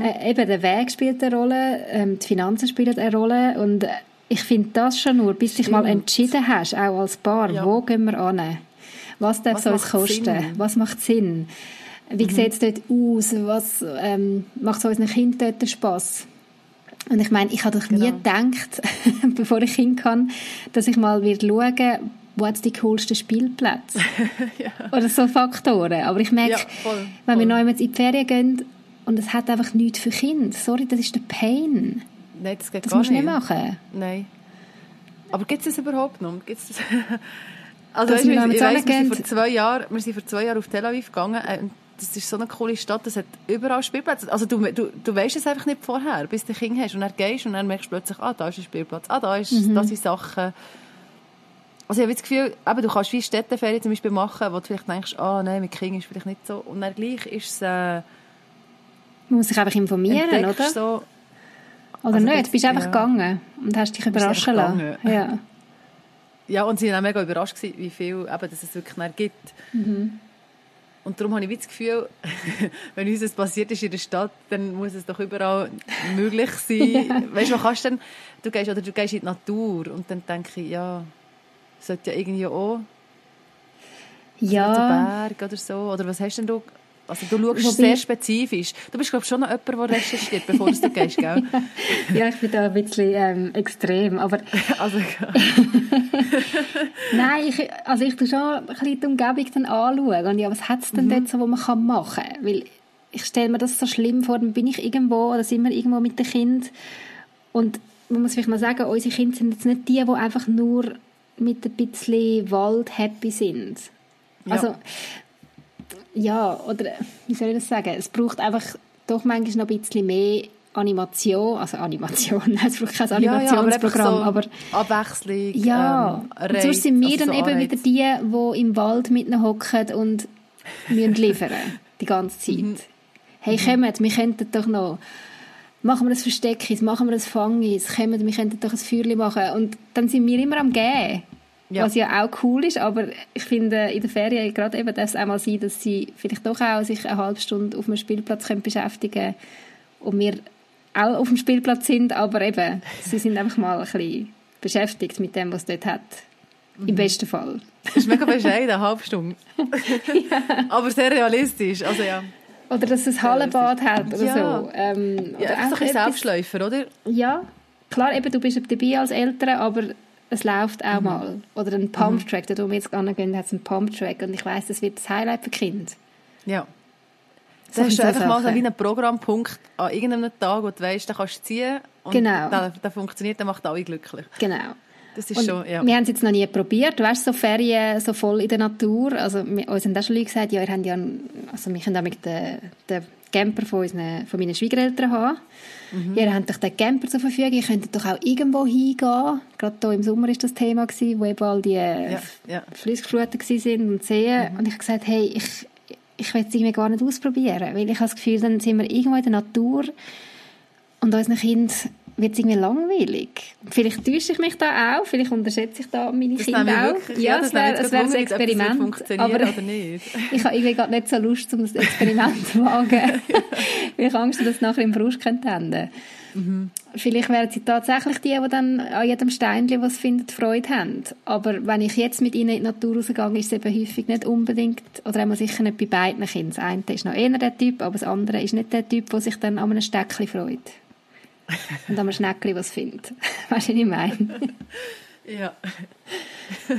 Äh, eben der Weg spielt eine Rolle, ähm, die Finanzen spielen eine Rolle und äh, ich finde das schon nur, bis du dich mal entschieden hast, auch als Paar, Ja. wo gehen wir an? Was darf es uns kosten? Sinn? Was macht Sinn? Wie Mhm. sieht es dort aus? Was ähm, macht es unseren Kindern dort Spass? Und ich meine, ich habe doch nie Genau. gedacht, bevor ich Kind kann, dass ich mal wird schauen, wo hat die coolsten Spielplätze? Oder so Faktoren. Aber ich merke, Ja, voll, wenn wir voll. neu in die Ferien gehen und es hat einfach nichts für Kinder, sorry, das ist der Pain. Nein, das geht Das gar musst du nicht. nicht machen. Nein. Aber gibt es das überhaupt noch? Gibt's das? also, weißt, wir ich weiss, wir, sind vor zwei Jahren, wir sind vor zwei Jahren auf Tel Aviv gegangen. äh, Das ist so eine coole Stadt, das hat überall Spielplätze. Also du, du, du weißt es einfach nicht vorher, bis du ein Kind hast. Und dann gehst und dann merkst du plötzlich, ah, da ist ein Spielplatz, ah, da ist, Mhm. da sind Sachen. Also ich habe das Gefühl, eben, du kannst wie Städteferien zum Beispiel machen, wo du vielleicht denkst, ah, nein, mit Kind ist vielleicht nicht so. Und dann gleich ist es, äh, Man muss sich einfach informieren, oder? so, Oder Also nicht? das- Du bist einfach ja. gegangen und hast dich überraschen lassen. Ja. Ja, und sie waren auch mega überrascht, gewesen, wie viel eben, dass es wirklich gibt. Und darum habe ich das Gefühl, wenn uns das passiert ist in der Stadt, dann muss es doch überall möglich sein. Weißt du, was kannst du denn, du gehst, oder du gehst in die Natur und dann denke ich, ja, sollte ja irgendwie auch Ja. Berg oder so. Oder was hast denn du? Also du schaust Wobei- sehr spezifisch. Du bist, glaube ich, schon noch jemand, der recherchiert, bevor du gehst, gell? ja, ich bin da ein bisschen ähm, extrem, aber Also, Nein, ich, also ich tue schon ein bisschen die Umgebung dann anschauen. Und ja, was hat es denn Mhm. dort so, was man kann machen kann? Weil ich stelle mir das so schlimm vor, dann bin ich irgendwo oder sind wir irgendwo mit dem Kind. Und man muss vielleicht mal sagen, unsere Kinder sind jetzt nicht die, die einfach nur mit ein bisschen Wald happy sind. Ja. Also, ja, oder wie soll ich das sagen? Es braucht einfach doch manchmal noch ein bisschen mehr Animation, also Animation, nein, es braucht kein ja, ja, aber, Animationsprogramm, so aber Abwechslung, ja, ähm, und sonst sind wir also dann so eben Anreiz. wieder die, die im Wald mit ihnen hocken und müssen liefern die ganze Zeit. Mhm. Hey, kommt, wir könnten doch noch, machen wir ein Versteckis, machen wir ein Fangis, kommt, wir könnten doch ein Feuerchen machen und dann sind wir immer am Gehen. Ja. Was ja auch cool ist, aber ich finde, in der Ferien gerade eben darf es auch mal sein, dass sie vielleicht doch auch sich eine halbe Stunde auf einem Spielplatz können beschäftigen und wir auch auf dem Spielplatz sind, aber eben, sie sind einfach mal ein bisschen beschäftigt mit dem, was es dort hat. Im besten Fall. Das ist mega bescheiden, eine halbe Stunde. ja. Aber sehr realistisch, also ja. Oder dass es ein Hallenbad hat oder Ja. so. Ähm, Ja, oder einfach so ein Selbstläufer, oder? Ja, klar, eben, du bist dabei als Eltern, aber es läuft auch mal. Oder ein Pumptrack, da wo wir jetzt gehen, hat es einen Pumptrack und ich weiss, das wird das Highlight für Kind. Ja. So Da du so einfach mal so Sachen. wie einen Programmpunkt an irgendeinem Tag, wo du weißt, den kannst du ziehen und Genau. der, der funktioniert, der macht alle glücklich. Genau. Das ist Und schon, ja. Wir haben es jetzt noch nie probiert. Du weißt, so Ferien so voll in der Natur. Also, wir, uns haben auch schon Leute gesagt, ja, ihr habt ja, einen- also wir können auch mit den, den Camper von, unseren, von meinen Schwiegereltern haben. Mhm. Ihr habt doch den Camper zur Verfügung. Ihr könntet doch auch irgendwo hingehen. Gerade hier im Sommer ist das Thema gewesen, wo eben all die äh, Ja, ja. Flüsse geflutet waren und Seen. Und ich habe gesagt, hey, ich, ich will es irgendwie gar nicht ausprobieren. Weil ich habe das Gefühl, dann sind wir irgendwo in der Natur und unseren Kind wird es irgendwie langweilig. Vielleicht täusche ich mich da auch, vielleicht unterschätze ich da meine Das Kinder auch. wirklich, ja, das es wäre wäre ein das Experiment. Aber ich habe irgendwie gerade nicht so Lust, um das Experiment zu wagen. weil ich Angst habe, dass es nachher im Frust könnte enden Mhm. Vielleicht wären sie tatsächlich die, die dann an jedem Steinchen, was sie finden, Freude haben. Aber wenn ich jetzt mit ihnen in die Natur rausgehe, ist es eben häufig nicht unbedingt, oder einmal sicher nicht bei beiden Kindern. Das eine ist noch eher der Typ, aber das andere ist nicht der Typ, der sich dann an einem Steckchen freut. Und einem Schneckchen was findet. Weißt du, was ich meine? Ja.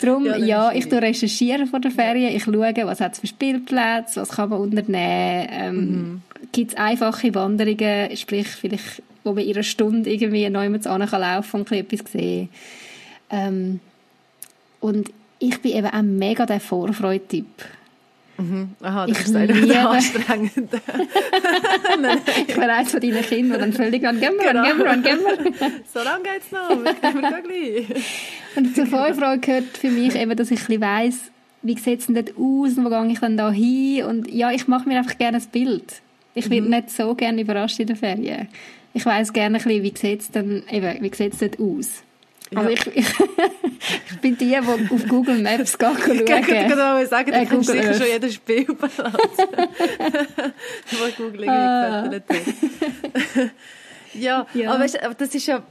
Darum, Ja, ja, ich tue recherchieren vor der Ferien. Ich schaue, was hat es für Spielplätze, was kann man unternehmen. Ähm, Mhm. Gibt es einfache Wanderungen, sprich vielleicht, wo man in einer Stunde irgendwie neu mit an kann laufen und etwas sehen. Ähm, und ich bin eben auch mega der Vorfreude-Typ. Aha, das Ich ist eigentlich liebe- anstrengend. Ich wäre eines von deinen Kindern, die dann völlig an «Gehen wir, Genau. gehen wir, an, gehen wir». so lange geht's noch. Wir wir gleich. Und zur Vorfreude gehört für mich eben, dass ich ein bisschen weiss, wie sieht es denn dort aus und wo gehe ich dann da hin? Und ja, ich mache mir einfach gerne ein Bild. Ich werde nicht so gerne überrascht in den Ferien. Ich weiss gerne ein bisschen, wie sieht es denn, eben, wie sieht es dort aus? Ja. Aber ich, ich, ich bin die, die auf Google Maps gehen Ich schauen. gerade sagen, du Äh, kennst Google sicher Earth. schon jeden Spielplatz. Wo Google Ah. irgendwie gefettelt wird. ja, Ja. aber weißt, du, aber das ist ja...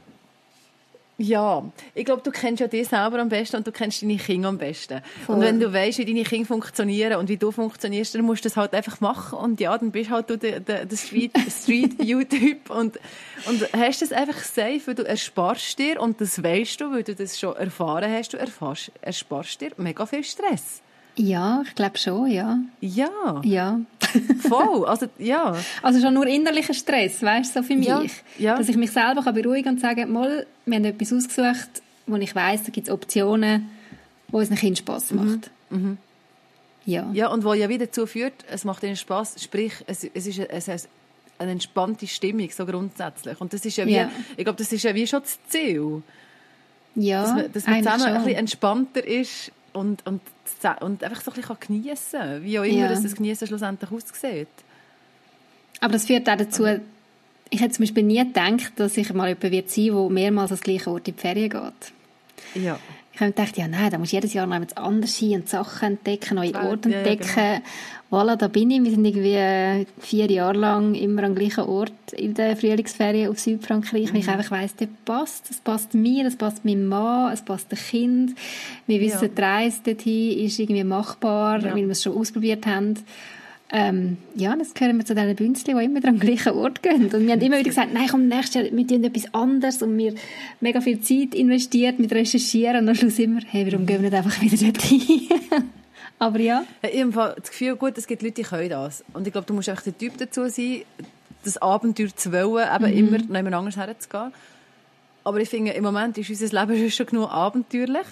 Ja, ich glaube, du kennst ja dich selber am besten und du kennst deine Kinder am besten. Voll. Und wenn du weißt, wie deine Kinder funktionieren und wie du funktionierst, dann musst du das halt einfach machen und ja, dann bist halt du der, der, der Street, Street View Typ und, und hast das einfach safe, weil du ersparst dir und das weißt du, weil du das schon erfahren hast, du erfährst, ersparst dir mega viel Stress. Ja, ich glaube schon, ja. Ja, Ja. voll. Also, ja. Also schon nur innerlicher Stress, weißt du, so für mich. Ja, ja. Dass ich mich selber kann beruhigen und sagen, mal, wir haben etwas ausgesucht, wo ich weiss, da gibt es Optionen, wo es einem Kind Spass macht. Ja. Ja, und was ja wieder dazu führt, es macht ihnen Spass, sprich, es, es ist es ist eine entspannte Stimmung, so grundsätzlich. Und das ist ja wie, Ja. ich glaube, das ist ja wie schon das Ziel. Ja, Dass man, dass man zusammen ein schon. bisschen entspannter ist und, und, und einfach so ein bisschen geniessen. Wie auch immer Ja. dass das Geniessen schlussendlich aussieht. Aber das führt auch dazu, ich hätte zum Beispiel nie gedacht, dass ich mal jemand wird sein, der mehrmals das gleiche Ort in die Ferien geht. Ja. Ich habe gedacht, ja nein, da musst du jedes Jahr noch etwas anderes hin und Sachen entdecken, neue Orte ja, ja, entdecken. Voilà, da bin ich. Wir sind irgendwie äh, vier Jahre lang immer am gleichen Ort in der Frühlingsferien auf Südfrankreich, weil ich Mhm. einfach weiss, das passt. Es passt mir, es passt meinem Mann, es passt dem Kind. Wir wissen, Ja. die Reise dorthin ist irgendwie machbar, Ja. weil wir es schon ausprobiert haben. Ähm, ja, das gehören wir zu diesen Bünzli, die immer am gleichen Ort gehen. Und wir haben immer wieder gesagt, nein, komm, nächstes Jahr, wir tun etwas anderes. Und wir mega viel Zeit investiert mit Recherchieren. Und am Schluss immer, hey, warum gehen wir nicht einfach wieder dorthin? Aber ja, Ich habe das Gefühl, gut, es gibt Leute, die können das. Und ich glaube, du musst einfach der Typ dazu sein, das Abenteuer zu wollen, eben immer noch jemand anders herzugehen. Aber ich finde, im Moment ist unser Leben schon genug abenteuerlich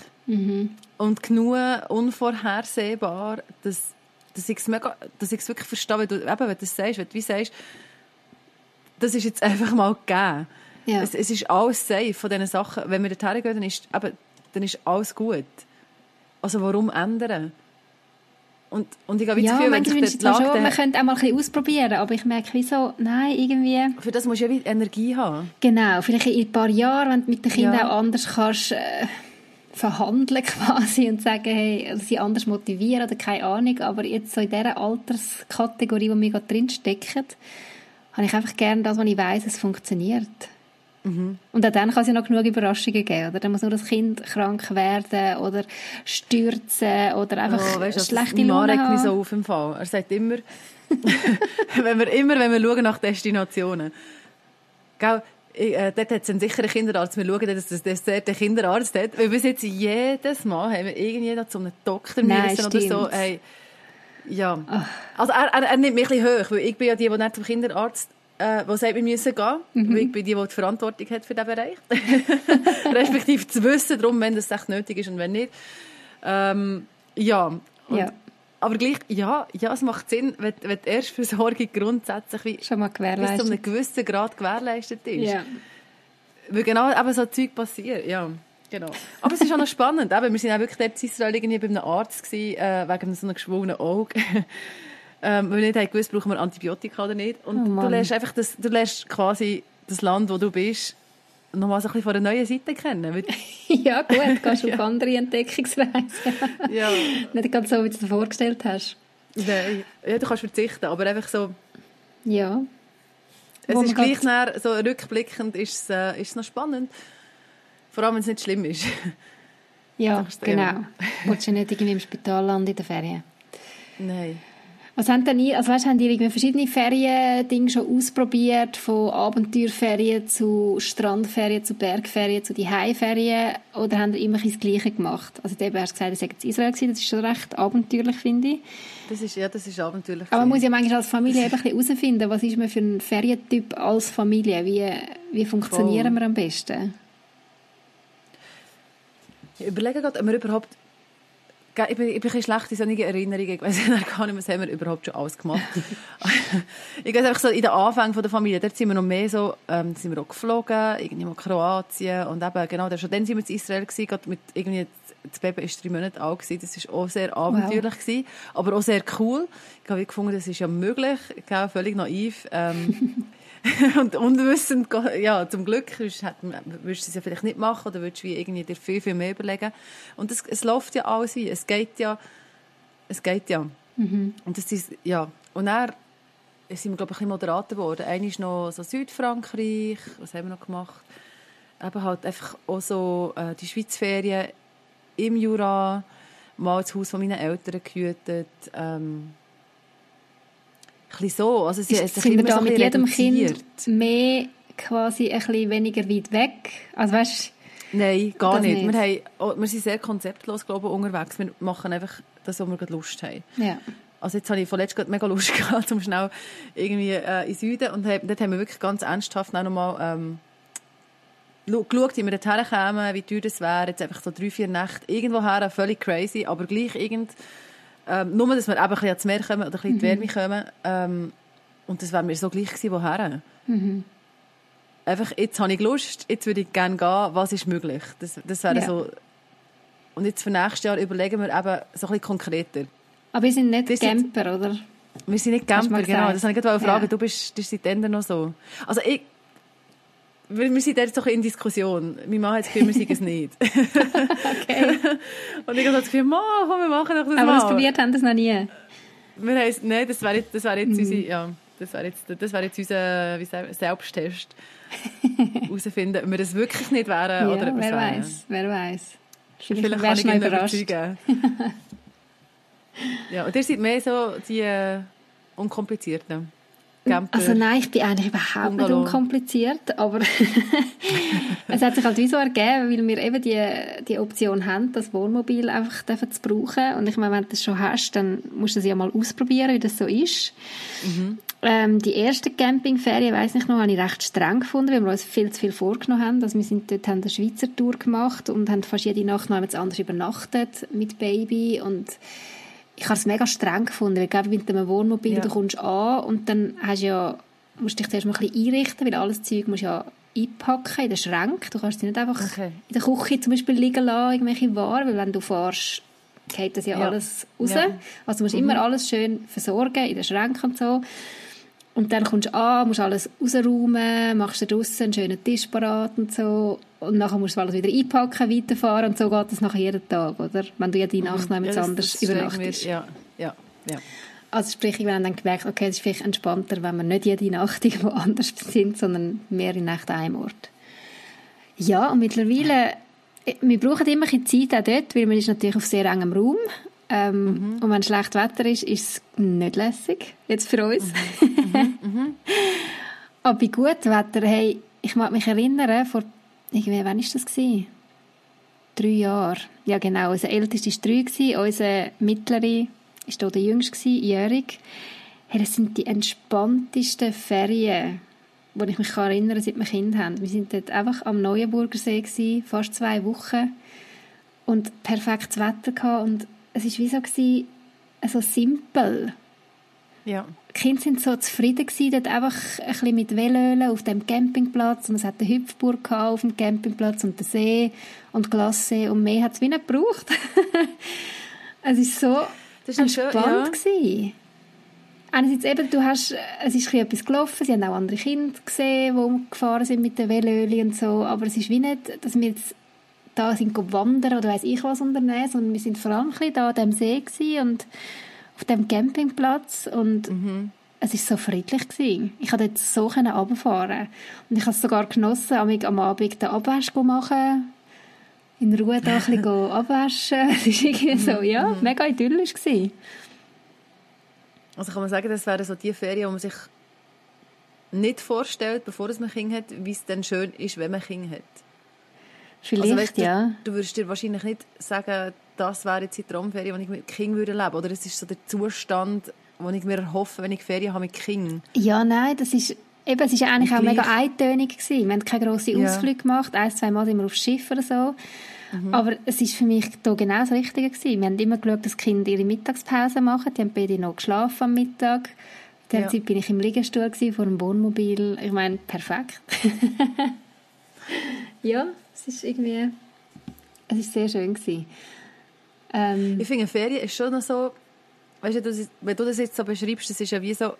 und genug unvorhersehbar, dass, dass ich es mega, dass ich es wirklich verstehe, wenn du, eben, wenn du das sagst, wenn du wie sagst, das ist jetzt einfach mal gegeben. Ja. Es, es ist alles safe von diesen Sachen. Wenn wir dorthin gehen, dann ist, eben, dann ist alles gut. Also warum ändern? Und, und ich habe ja das Gefühl, wenn sich wünsche ich zwar schon, Lage man dann- könnte auch mal ein bisschen ausprobieren. Aber ich merke, wieso, nein, irgendwie... für das musst du ja wie Energie haben. Genau, vielleicht in ein paar Jahren, wenn du mit den Kindern Ja. auch anders kannst äh, verhandeln quasi und sagen, hey, also sie anders motivieren oder keine Ahnung, aber jetzt so in dieser Alterskategorie, wo wir gerade drin stecken, habe ich einfach gerne das, was ich weiss, es funktioniert. Mhm. Und auch dann kann es ja noch genug Überraschungen geben, oder? Dann muss nur das Kind krank werden oder stürzen oder einfach oh, weißt, schlechte Laune haben. mich so auf im Fall. Er sagt immer, wenn wir immer, wenn wir schauen nach Destinationen, gell, äh, dort hat es einen sicheren Kinderarzt. Wir schauen, dass das dort einen Kinderarzt hat. Weil bis jetzt jedes Mal haben wir irgendwie noch zu einem Doktor Nein, müssen oder so. Hey, ja. Ach. Also er, er, er nimmt mich ein bisschen hoch, weil ich bin ja die, die nicht zum Kinderarzt äh, die sagt, wir müssen gehen, mhm. weil ich bin die, die die Verantwortung hat für diesen Bereich. Respektive zu wissen, darum, wenn das echt nötig ist und wenn nicht. Ähm, ja. Und, ja. Aber gleich, ja, ja, es macht Sinn, wenn, wenn die Erstversorgung grundsätzlich wie Schon mal gewährleistet. bis zu einem gewissen Grad gewährleistet ist. Ja. Weil genau eben so Zeug passiert, ja. Genau. Aber es ist auch noch spannend. Eben, wir waren auch wirklich dort in Israel irgendwie bei einem Arzt gewesen, äh, wegen so einem geschwollenen Auge. ähm, weil wir nicht gewusst, brauchen wir Antibiotika oder nicht. Und oh du lernst einfach das, du lernst quasi das Land, wo du bist, nochmal so ein bisschen von einer neuen Seite kennen. ja, gut, du gehst ja. auf andere Entdeckungsreisen. ja. Nicht ganz so, wie du es dir vorgestellt hast. Nein, ja, du kannst verzichten, aber einfach so... Ja. Es Wo ist gleich nachher, so rückblickend ist es, äh, ist es noch spannend. Vor allem, wenn es nicht schlimm ist. Ja, genau. Wolltest du nicht irgendwie im Spital landen in der Ferien? Nein. Was haben denn ihr, also weißt, haben ihr irgendwie verschiedene Feriendinge schon ausprobiert, von Abenteuerferien zu Strandferien, zu Bergferien, zu die Haiferien, oder haben ihr immer das Gleiche gemacht? Also eben hast du gesagt, ihr seid in Israel gewesen, das ist schon recht abenteuerlich, finde ich. Das ist, ja, das ist abenteuerlich. Aber man muss ja manchmal als Familie eben ein bisschen herausfinden, was ist man für ein Ferientyp als Familie? Wie, wie funktionieren Voll. wir am besten? Ich überlege gerade, ob wir überhaupt ich bin, ich bin ein schlecht in solchen Erinnerungen. Ich weiß gar nicht, was haben wir überhaupt schon alles gemacht. ich weiß einfach so, in den Anfängen der Familie, dort sind wir noch mehr so, ähm, sind wir auch geflogen, irgendwie mal Kroatien und eben, genau, da, schon dann sind wir in Israel gewesen, gerade mit irgendwie, das Baby war drei Monate alt gewesen, das war auch sehr abenteuerlich wow. gewesen, aber auch sehr cool. Ich habe gefunden, das ist ja möglich, ich völlig naiv. Ähm, und unwissend, ja, zum Glück würdest du es ja vielleicht nicht machen oder würdest du irgendwie dir viel, viel mehr überlegen. Und es, es läuft ja alles wie, es geht ja, es geht ja. Mhm. Und das ist, ja, und dann sind wir, glaube ich, ein bisschen moderater geworden. Einer ist noch so Südfrankreich, was haben wir noch gemacht? Eben halt einfach auch so äh, die Schweizferien im Jura, mal das Haus von meinen Eltern gehütet, ähm, bisschen so. Also sie ist, sind wir da so mit jedem reduziert. Kind mehr quasi ein bisschen weniger weit weg? Also weißt, Nein, gar nicht. nicht. Wir, haben, oh, wir sind sehr konzeptlos glaube ich, unterwegs. Wir machen einfach das, was wir gerade Lust haben. Ja. Also jetzt habe ich vorletzt gerade mega Lust gehabt, um schnell irgendwie äh, in Süden und hab, dort haben wir wirklich ganz ernsthaft auch nochmal ähm, geschaut, wie wir dorthin kommen, wie teuer das wäre, jetzt einfach so drei, vier Nächte irgendwo her, völlig crazy, aber gleich irgend ähm, nur, dass wir eben ein bisschen ans Meer kommen oder ein bisschen in die Wärme mhm. kommen. Ähm, und das wäre mir so gleich gewesen, woher. Mhm. Einfach, jetzt habe ich Lust, jetzt würde ich gerne gehen, was ist möglich. Das, das wäre ja. so... Und jetzt für nächstes Jahr überlegen wir eben so ein bisschen konkreter. Aber wir sind nicht das Camper, oder? Wir sind nicht Camper, genau. Das habe ich gerade fragen. Ja. Du bist, du bist seitdem noch so. Also ich, wir sind jetzt doch in Diskussion. Mein Mann hat das Gefühl, wir sind es nicht. okay. Und ich habe das Gefühl, Mann, komm, wir machen doch das Aber mal. Aber probiert haben das noch nie? Wir haben nein, das wäre jetzt, das wäre jetzt mhm. unsere, ja, das wäre jetzt, das wäre jetzt unser wie sagen, Selbsttest. herausfinden, ob wir das wirklich nicht wären ja, oder ob wer weiß, wer weiß. Vielleicht, Vielleicht kann ich ihn überzeugen. ja, und ihr seid mehr so die äh, unkomplizierten. Camper. Also nein, ich bin eigentlich überhaupt nicht unkompliziert, aber es hat sich halt wie so ergeben, weil wir eben die, die Option haben, das Wohnmobil einfach zu brauchen. Und ich meine, wenn du das schon hast, dann musst du es ja mal ausprobieren, wie das so ist. Mhm. Ähm, die erste Campingferien, weiß nicht noch, habe ich recht streng gefunden, weil wir uns viel zu viel vorgenommen haben. Also wir sind dort, haben eine Schweizer Tour gemacht und haben fast jede Nacht noch anders übernachtet mit Baby und ich habe es mega streng gefunden, weil mit einem Wohnmobil, ja. du kommst an und dann hast ja, musst dich zuerst mal ein bisschen einrichten, weil alles Zeug musst ja einpacken in den Schrank. Du kannst sie nicht einfach okay. in der Küche zum Beispiel liegen lassen, irgendwelche Waren, weil wenn du fährst, geht das ja, ja. alles raus. Ja. Also du musst mhm. immer alles schön versorgen in den Schrank und so. Und dann kommst du an, musst alles rausräumen, machst dir draussen einen schönen Tisch parat und so. Und nachher musst du alles wieder einpacken, weiterfahren und so geht das nachher jeden Tag, oder? Wenn du ja die Nacht mhm. ja, anders übernachtest. Ja, ja, ja. Also sprich, wir haben dann gemerkt, okay, es ist vielleicht entspannter, wenn wir nicht jede Nacht irgendwo anders sind, sondern mehr in Nacht an einem Ort. Ja, und mittlerweile, äh, wir brauchen immer ein bisschen Zeit auch dort, weil man ist natürlich auf sehr engem Raum. Ähm, mhm. Und wenn schlecht Wetter ist, ist es nicht lässig, jetzt für uns. Mhm. Mhm. Aber bei gutem Wetter, hey, ich mag mich erinnern, vor, irgendwie, wann war das? Gewesen? Drei Jahre. Ja, genau. Unser ältester war drei, gewesen, unser mittlerer war der jüngste, jährig. Hey, das sind die entspanntesten Ferien, wo ich mich erinnern kann, seit wir Kind haben. Wir waren dort einfach am Neuenburger See, gewesen, fast zwei Wochen. Und perfektes Wetter gehabt. Und es war wie so, gewesen, so simpel. Ja. Die Kinder waren so zufrieden gewesen, dort einfach ein bisschen mit Velölen auf dem Campingplatz und es hat eine Hüpfburg auf dem Campingplatz und den See und Glassee und mehr hat es wie nicht gebraucht. es war so das entspannt. Schön, ja. Einerseits eben, du hast, es ist etwas gelaufen, sie haben auch andere Kinder gesehen, die gefahren sind mit den Velöli und so, aber es ist wie nicht, dass wir jetzt da sind wandern oder weiss ich was unternehmen, sondern wir sind vor allem da an diesem See und auf dem Campingplatz und mhm. es ist so friedlich gewesen. Ich konnte dort so runterfahren und ich habe es sogar genossen, am Abend den Abwasch machen, in Ruhe da ein bisschen abwaschen. Es war irgendwie so, ja, mhm. mega idyllisch gewesen. Also kann man sagen, das wären so die Ferien, die man sich nicht vorstellt, bevor man ein Kind hat, wie es dann schön ist, wenn man ein Kind hat. Vielleicht, also, weißt, ja. Du, du würdest dir wahrscheinlich nicht sagen, das wäre jetzt die Traumferie, die ich mit Kind würde leben Oder es ist so der Zustand, den ich mir erhoffe, wenn ich Ferien habe mit Kind. Ja, nein, das ist... Eben, es war eigentlich auch mega eintönig. Gewesen. Wir haben keine grossen ja. Ausflüge gemacht. Ein, zwei Mal sind wir aufs Schiff oder so. Mhm. Aber es war für mich da genau das Richtige. Gewesen. Wir haben immer geschaut, dass die Kinder ihre Mittagspause machen. Die haben beide noch geschlafen am Mittag. In der ja. Zeit war ich im Liegestuhl gewesen, vor dem Wohnmobil. Ich meine, perfekt. ja, es ist irgendwie... Es war sehr schön. Gewesen. Ähm, ich finde, Ferien ist schon noch so, weißt du, wenn du das jetzt so beschreibst, das ist ja wie so,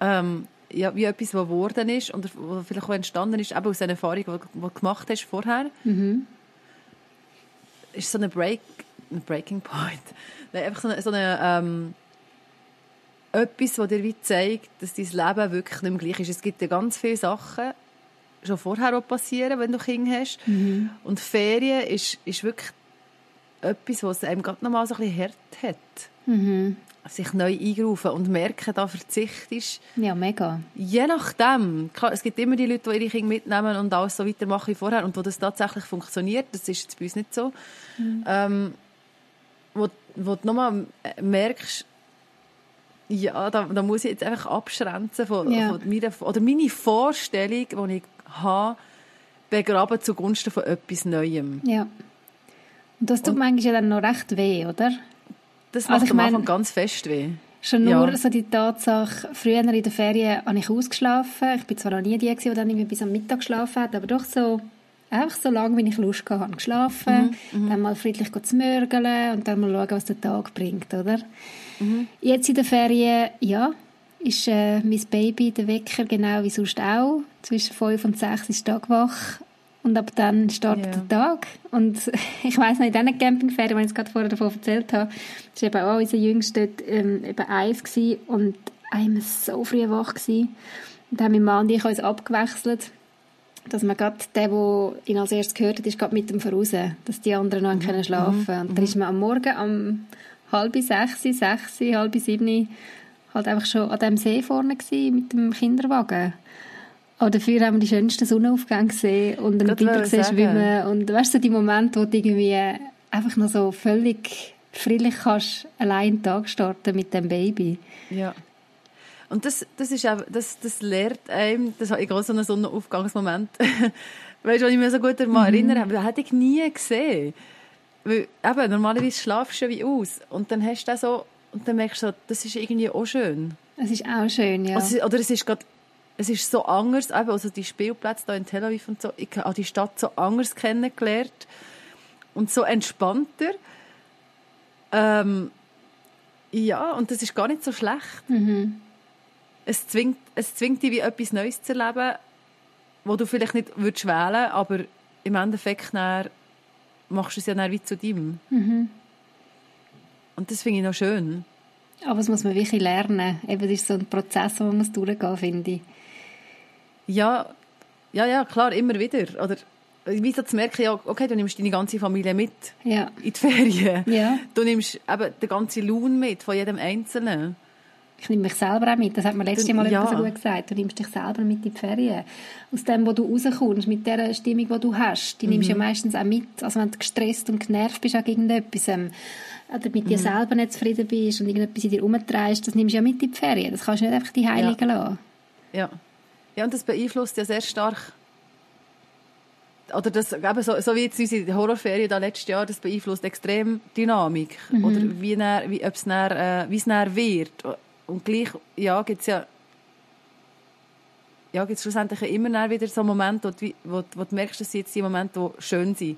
ähm, ja, wie etwas, was geworden ist und was vielleicht auch entstanden ist, eben aus einer Erfahrung, die, du gemacht hast vorher. Mhm. Ist so eine Break, ein Breaking Point. Nein, einfach so eine, so eine ähm, etwas, das dir wie zeigt, dass dein Leben wirklich nicht mehr gleich ist. Es gibt ja ganz viele Sachen, schon vorher auch passieren, wenn du Kinder hast. Mhm. Und Ferien ist, ist wirklich etwas, was einem gerade noch mal so ein bisschen hart hat. Mhm. Sich neu eingerufen und merken, da verzichtest. Ja, mega. Je nachdem. Es gibt immer die Leute, die ihre Kinder mitnehmen und alles so weitermachen wie vorher und wo das tatsächlich funktioniert. Das ist jetzt bei uns nicht so. Mhm. Ähm, wo, wo du nochmal merkst, ja, da, da, muss ich jetzt einfach abschränzen von, ja. von meiner, oder meine Vorstellung, die ich habe, begraben zugunsten von etwas Neuem. Ja. Und das tut und, manchmal ja dann noch recht weh, oder? Das macht also, am Anfang ganz fest weh. Schon nur ja. so die Tatsache, früher in der Ferien habe ich ausgeschlafen. Ich bin zwar noch nie die, die dann irgendwie bis am Mittag geschlafen hat, aber doch so, einfach so lange, wie ich Lust hatte, habe geschlafen. Mhm, mhm, dann mal friedlich zu mörgeln und dann mal schauen, was der Tag bringt, oder? Mhm. Jetzt in der Ferien, ja, ist äh, mein Baby der Wecker genau wie sonst auch. Zwischen fünf und sechs ist Tagwach und ab dann startet ja. der Tag. Und ich weiss noch, in diesen Campingferien, die ich gerade vorher davon erzählt habe, war eben auch unser Jüngster ähm, eben eins gewesen und einmal so früh wach gewesen. Und dann haben mein Mann und ich uns abgewechselt, dass man gerade der, der ihn als erstes gehört hat, ist gerade mit dem voraus, dass die anderen noch mhm. können schlafen können. Und dann mhm. ist man am Morgen um halb sechs, sechs, halb sieben halt einfach schon an dem See vorne gewesen, mit dem Kinderwagen. Aber dafür haben wir die schönsten Sonnenaufgänge gesehen und einen Biber gesehen schwimmen. Und weißt du, die Momente, wo du irgendwie einfach noch so völlig friedlich kannst, allein den Tag starten mit dem Baby. Ja. Und das, das ist auch, das, das lehrt einem, das habe ich auch so einen Sonnenaufgangsmoment. weißt du, was ich mich so gut daran mhm. erinnere, das hätte ich nie gesehen. Weil, eben, normalerweise schlafst du wie aus. Und dann hast du so, und dann merkst du, das ist irgendwie auch schön. Es ist auch schön, ja. Oder, oder es ist gerade es ist so anders, eben, also die Spielplätze da in Tel Aviv und so, ich habe die Stadt so anders kennengelernt und so entspannter. Ähm, ja, und das ist gar nicht so schlecht. Mhm. Es, zwingt, es zwingt dich, wie etwas Neues zu erleben, wo du vielleicht nicht würdest wählen aber im Endeffekt dann machst du es ja dann wie zu dir. Mhm. Und das finde ich noch schön. Aber das muss man wirklich lernen. Eben, das ist so ein Prozess, wo man durchgehen muss, finde ich. Ja, Ja, ja, klar, immer wieder. Oder wie so zu merken, ja, okay, du nimmst deine ganze Familie mit Ja. in die Ferien. Ja. Du nimmst eben den ganzen Lohn mit von jedem Einzelnen. Ich nehme mich selber auch mit. Das hat mir letztes Mal Ja. so gut gesagt. Du nimmst dich selber mit in die Ferien. Aus dem, wo du rauskommst, mit der Stimmung, die du hast, die nimmst du ja Mhm. meistens auch mit. Also wenn du gestresst und genervt bist an irgendetwas, ähm, oder mit Mhm. dir selber nicht zufrieden bist und irgendetwas in dir umtreibst, das nimmst du ja mit in die Ferien. Das kannst du nicht einfach die Heiligen lassen. Ja. Ja, und das beeinflusst ja sehr stark oder das, eben so, so wie jetzt unsere Horrorferien da letztes Jahr, das beeinflusst extrem Dynamik. Oder wie, dann, wie, ob's dann, äh, wie es dann wird. Und gleich, ja, gibt's ja, ja, gibt's schlussendlich immer dann wieder so Momente, wo du, wo, wo du merkst, dass jetzt die Momente, die schön sind.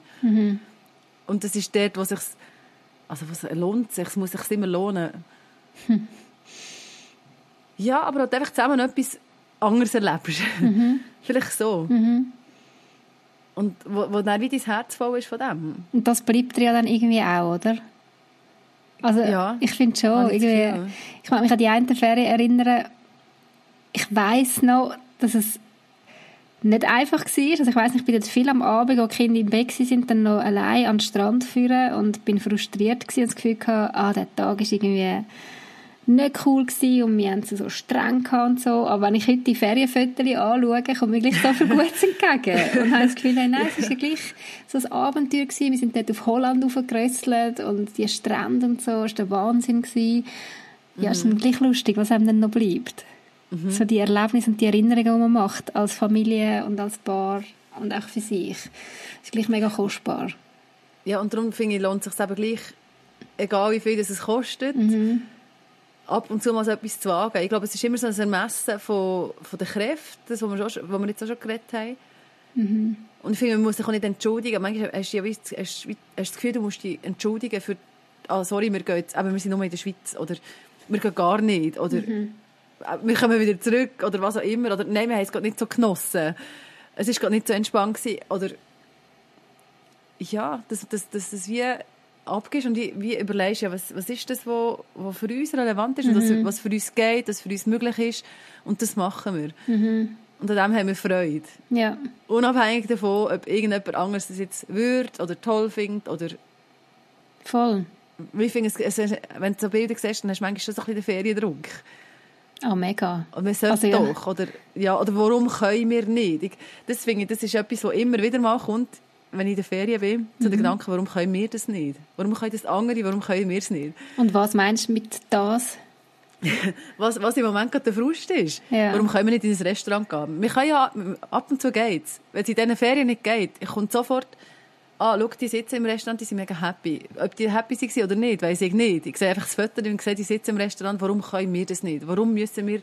Und das ist dort, wo sich also was lohnt sich, es muss sich immer lohnen. Ja, aber halt einfach zusammen etwas anderes erlebst. Vielleicht so. Und wo, wo dann wie dein Herz voll ist von dem. Und das bleibt dir ja dann irgendwie auch, oder? Also Ja. ich finde schon, ich irgendwie, ich mag mich an die eine Ferien erinnern, ich weiß noch, dass es nicht einfach war. Also ich weiß nicht, ich bin jetzt viel am Abend, als die Kinder im Bett sind dann noch allein an den Strand führen und bin frustriert gewesen und das Gefühl hatte, ah, der Tag ist irgendwie nicht cool gewesen und wir haben es so streng gehabt und so. Aber wenn ich heute die Ferienfotos anschaue, kommt mir gleich so viel Gutes entgegen. Und habe das Gefühl, hey, nein, es war ja gleich so ein Abenteuer gewesen. Wir sind dort auf Holland hochgerösselt und die Strände und so, es war der Wahnsinn gewesen. Ja, es ist dann gleich lustig, was einem dann noch bleibt. So die Erlebnisse und die Erinnerungen, die man macht, als Familie und als Paar und auch für sich. ist gleich mega kostbar. Ja, und darum finde ich, lohnt es sich eben gleich, egal wie viel das es kostet, ab und zu mal so etwas zu wagen. Ich glaube, es ist immer so ein Ermessen von, von den Kräften, das, wo wir, schon, wir jetzt auch schon geredet haben. Und ich finde, man muss sich auch nicht entschuldigen. Manchmal hast du ja hast, hast du das Gefühl, du musst dich entschuldigen für, ah, sorry, wir gehen jetzt, aber wir sind nur in der Schweiz, oder wir gehen gar nicht, oder äh, wir kommen wieder zurück, oder was auch immer, oder nein, wir haben es gerade nicht so genossen. Es ist gerade nicht so entspannt gewesen, oder ja, dass, dass, dass das wie abgibst und wie überlegst, ja, was, was ist das, was wo, wo für uns relevant ist und was, was für uns geht, was für uns möglich ist und das machen wir. Und an dem haben wir Freude. Ja, Unabhängig davon, ob irgendjemand anderes das jetzt würde oder toll findet oder voll. wie finde es, es, wenn du so Bilder siehst, dann hast du manchmal schon so ein bisschen den Feriendruck. Oh, mega. Und wir sollten Also, ja. doch. Oder, ja, oder warum können wir nicht? Ich, das finde ich, das ist etwas, was immer wieder mal kommt, wenn ich in der Ferien bin, zu Mhm. den Gedanken, warum können wir das nicht? Warum können das andere, warum können wir es nicht? Und was meinst du mit das? Was, was im Moment gerade der Frust ist. Ja. Warum können wir nicht in ein Restaurant gehen? Wir können ja, ab und zu geht's. Wenn es in diesen Ferien nicht geht, ich komme sofort, ah, schau, die sitzen im Restaurant, die sind mega happy. Ob die happy waren oder nicht, weiss ich nicht. Ich sehe einfach das Foto und sehe, die sitzen im Restaurant, warum können wir das nicht? Warum müssen wir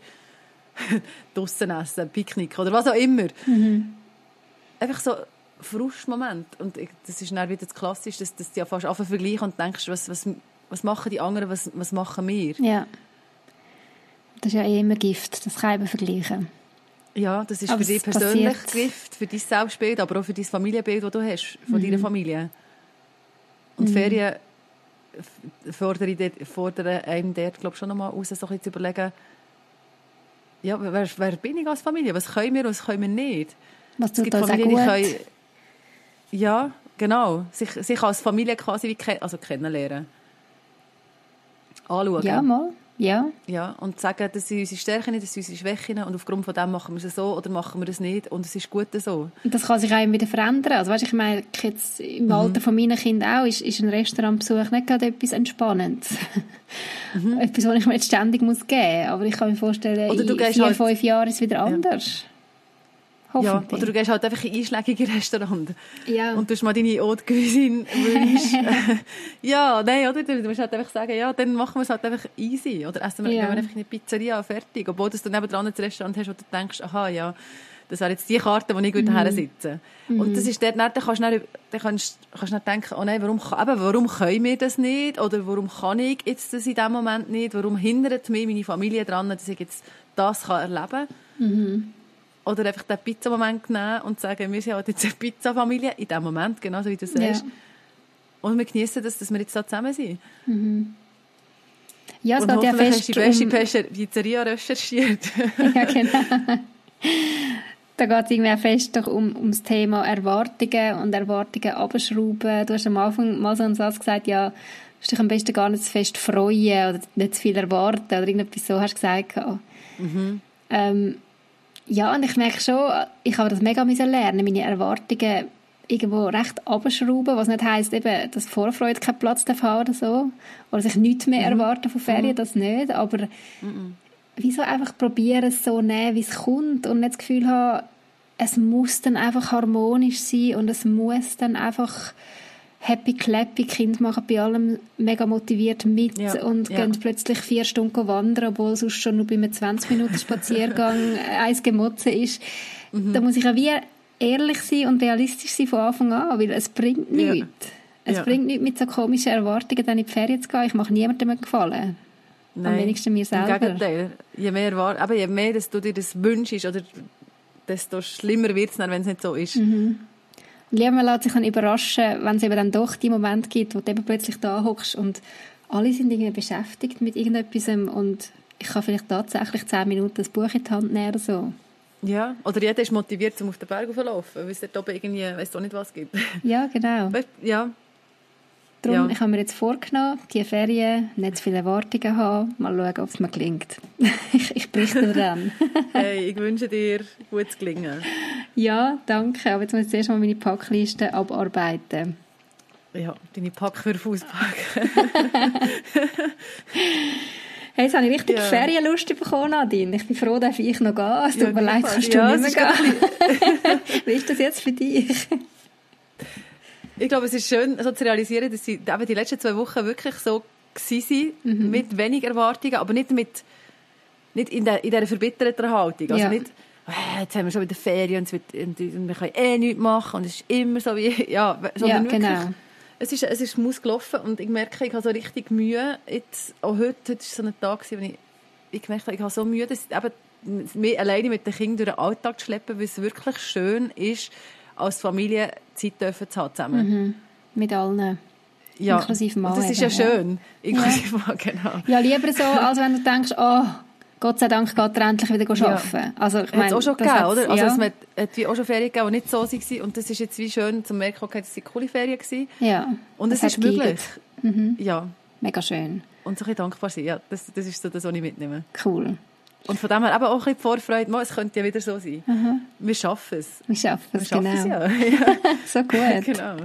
draussen essen, Picknick oder was auch immer? Einfach so Frustmoment. Und das ist dann wieder das Klassische, dass, dass du ja fast anfangen vergleichen und denkst, was, was, was machen die anderen, was, was machen wir? Ja. Das ist ja eh immer Gift, das kann eben vergleichen. Ja, das ist Aber für dich es persönlich passiert. Gift, für dein Selbstbild, aber auch für dein Familienbild, das du hast, von Mhm. deiner Familie. Und Ferien f- fordern, fordern einem dort, glaube ich, schon nochmal raus, so ein bisschen zu überlegen, ja, wer, wer bin ich als Familie? Was können wir und was können wir nicht? Was Es tut gibt uns auch Familien, die können... Ja, genau. Sich, sich als Familie quasi wie ken also kennenlernen. Anschauen. Ja, mal. Ja. Ja, und sagen, das sind unsere Stärken, das sind unsere Schwächen und aufgrund von dem machen wir es so oder machen wir es nicht und es ist gut so. Und das kann sich auch wieder verändern. Also, weißt, ich meine, jetzt im Mhm. Alter von meinen Kindern auch, ist, ist ein Restaurantbesuch nicht gerade etwas Entspannendes. Mhm. etwas, was ich mir jetzt ständig muss geben muss. Aber ich kann mir vorstellen, Oder du in vier, halt- fünf Jahren ist es wieder anders. Ja, Hoffentlich. oder du gehst halt einfach in einschlägige Restaurant Ja. und du hast mal deine Haute Cuisine wünschst. ja, nein, oder? Du musst halt einfach sagen, ja, dann machen wir es halt einfach easy. Oder essen wir, Ja. wir einfach in eine Pizzeria, fertig. Obwohl du dann nebenan ein Restaurant hast, wo du denkst, aha, ja, das wäre jetzt die Karte, wo ich gut mhm. sitze. Und das ist dort, dann kannst du dann, dann kannst, kannst dann denken, oh nein, warum, eben, warum können wir das nicht? Oder warum kann ich jetzt das in diesem Moment nicht? Warum hindert mich meine Familie daran, dass ich jetzt das kann erleben kann? Oder einfach den Pizza-Moment nehmen und sagen, wir sind halt jetzt eine Pizza-Familie, in dem Moment, genauso wie du sagst. Ja. Und wir genießen das, dass wir jetzt da zusammen sind. ja, es und geht ja hoffentlich hast fest du die beste um... Pizza- Pizzeria recherchiert. ja, genau. da geht es irgendwie auch fest doch um, um das Thema Erwartungen und Erwartungen abschrauben. Du hast am Anfang mal so einen Satz gesagt, ja, du dich am besten gar nicht zu fest freuen oder nicht zu viel erwarten oder irgendetwas so hast du gesagt. Mhm. Ähm, ja, und ich merke schon, ich habe das mega lernen, meine Erwartungen irgendwo recht abschrauben, was nicht heisst, eben, dass Vorfreude keinen Platz haben oder so. Oder sich nichts mehr mhm. erwarten von Ferien, mhm. das nicht. Aber mhm. wieso einfach probieren, es so nehmen, wie es kommt und nicht das Gefühl haben, es muss dann einfach harmonisch sein und es muss dann einfach happy clappy Kind machen bei allem mega motiviert mit ja, und ja. gehen plötzlich vier Stunden wandern, obwohl sonst schon nur bei einem 20 Minuten Spaziergang eins Gemotze ist. Mhm. Da muss ich auch wie ehrlich sein und realistisch sein von Anfang an, weil es bringt nichts. Ja. Es ja. bringt nichts, mit so komischen Erwartungen dann in die Ferien zu gehen. Ich mache niemandem gefallen. Nein, Am wenigsten mir selber. Im Gegenteil. Je mehr, aber je mehr dass du dir das wünschst, oder desto schlimmer wird es wenn es nicht so ist. Mhm. Lieber man lässt sich dann überraschen, wenn es eben dann doch die Moment gibt, wo du eben plötzlich da hockst und alle sind irgendwie beschäftigt mit irgendetwas und ich kann vielleicht tatsächlich zehn Minuten das Buch in die Hand nehmen oder so. Ja, oder jeder ist motiviert, um auf den Berg zu laufen, weil es dort oben irgendwie, weißt du nicht, was gibt. Ja, genau. Weißt, ja. Darum, ja. ich habe mir jetzt vorgenommen, die Ferien nicht zu viele Erwartungen haben, mal schauen, ob es mir gelingt. ich, ich berichte dann. hey, ich wünsche dir gutes Gelingen. Ja, danke. Aber jetzt muss ich zuerst mal meine Packliste abarbeiten. Ja, deine Packwürfe auspacken. Hey, jetzt habe ich richtig ja. Ferienlust bekommen, Nadine. Ich bin froh, dass ich noch gehe. Es tut ja, mir leid, kannst ja, du nicht mehr gehen. Wie ist das jetzt für dich? Ich glaube, es ist schön, so zu realisieren, dass sie eben die letzten zwei Wochen wirklich so waren, mhm. mit wenig Erwartungen, aber nicht mit nicht in, der, in dieser verbitterten Haltung. Also ja. nicht, jetzt haben wir schon wieder Ferien und, wird, und, wir können eh nichts machen und es ist immer so wie, ja, ja genau es ist, es ist muss gelaufen und ich merke, ich habe so richtig Mühe. Jetzt, auch heute, heute war so ein Tag, wo ich, ich gemerkt habe, ich habe so Mühe, dass eben mich alleine mit den Kindern durch den Alltag zu schleppen, weil es wirklich schön ist, als Familie Zeit dürfen zu haben zusammen. Mhm. Mit allen. Ja, inklusive Mann. Das ist ja schön. Inklusive ja. Mann, genau. Ja, lieber so, als wenn du denkst, oh, Gott sei Dank geht er endlich wieder arbeiten. Ja. Also, ich meine, auch schon gegeben, oder? Also, ja. es hat wie auch schon Ferien gegeben, die nicht so waren. Und das ist jetzt wie schön zu merken, okay, das waren coole Ferien. Gewesen. Ja. Und es ist möglich. Mhm. Ja. Mega schön. Und so ein dankbar sein. Ja, das, das ist so das, was ich mitnehme. Cool. Und von dem her eben auch ein bisschen die Vorfreude, es könnte ja wieder so sein. Mhm. Wir schaffen es. Wir schaffen es, Wir schaffen genau. Es, ja. so gut. genau.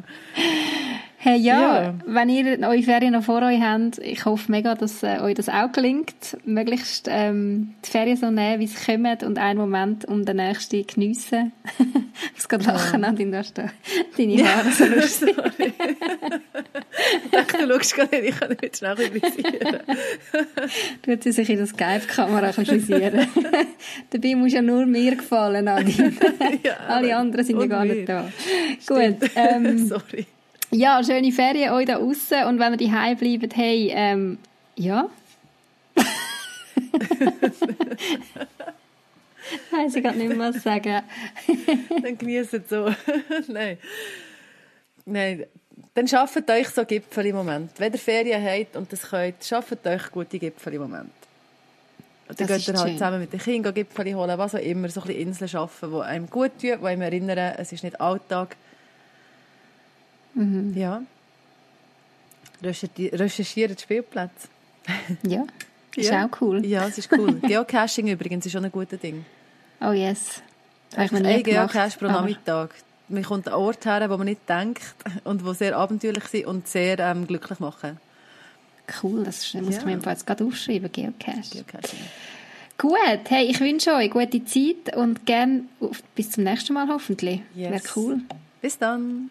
Hey, ja, ja, wenn ihr eure Ferien noch vor euch habt, ich hoffe mega, dass äh, euch das auch gelingt. Möglichst ähm, die Ferien so nehmen, wie sie kommen und einen Moment um den nächsten geniessen. ich muss gerade lachen, ja. Du hast da deine Haare so lustig. ich dachte, du schaust gar nicht, ich kann nicht schnell frisieren. Tut sie sich in das Skype-Kamera frisieren. Dabei muss ja nur mir gefallen, Nadine. ja, Alle anderen sind ja gar nicht da. Stimmt. Gut. Ähm, Sorry. Ja, schöne Ferien euch da außen und wenn ihr daheim bleibt, hey, ähm, ja. Weiß ich gerade nicht mehr was sagen. Dann genießt so. Nein. Nein. Dann schafft euch so Gipfel im Moment. Wenn ihr Ferien habt und das könnt, schafft euch gute Gipfel im Moment. Und dann geht ihr halt schön. zusammen mit den Kindern Gipfel holen, was auch immer, so ein bisschen Inseln schaffen, die einem gut tun, die einem erinnern, es ist nicht Alltag, Mhm. Ja. Recherchieren Spielplätze. ja, ist ja. auch cool. Ja, es ist cool. Geocaching übrigens ist schon ein guter Ding. Oh yes. Habe Geocache pro Nachmittag. Man kommt an Ort her, wo man nicht denkt und wo sehr abenteuerlich sind und sehr ähm, glücklich machen. Cool, das muss ja. ich mir jetzt gerade aufschreiben, Geocache. Gut, hey, ich wünsche euch gute Zeit und gerne bis zum nächsten Mal hoffentlich. Yes. Wäre cool. Bis dann.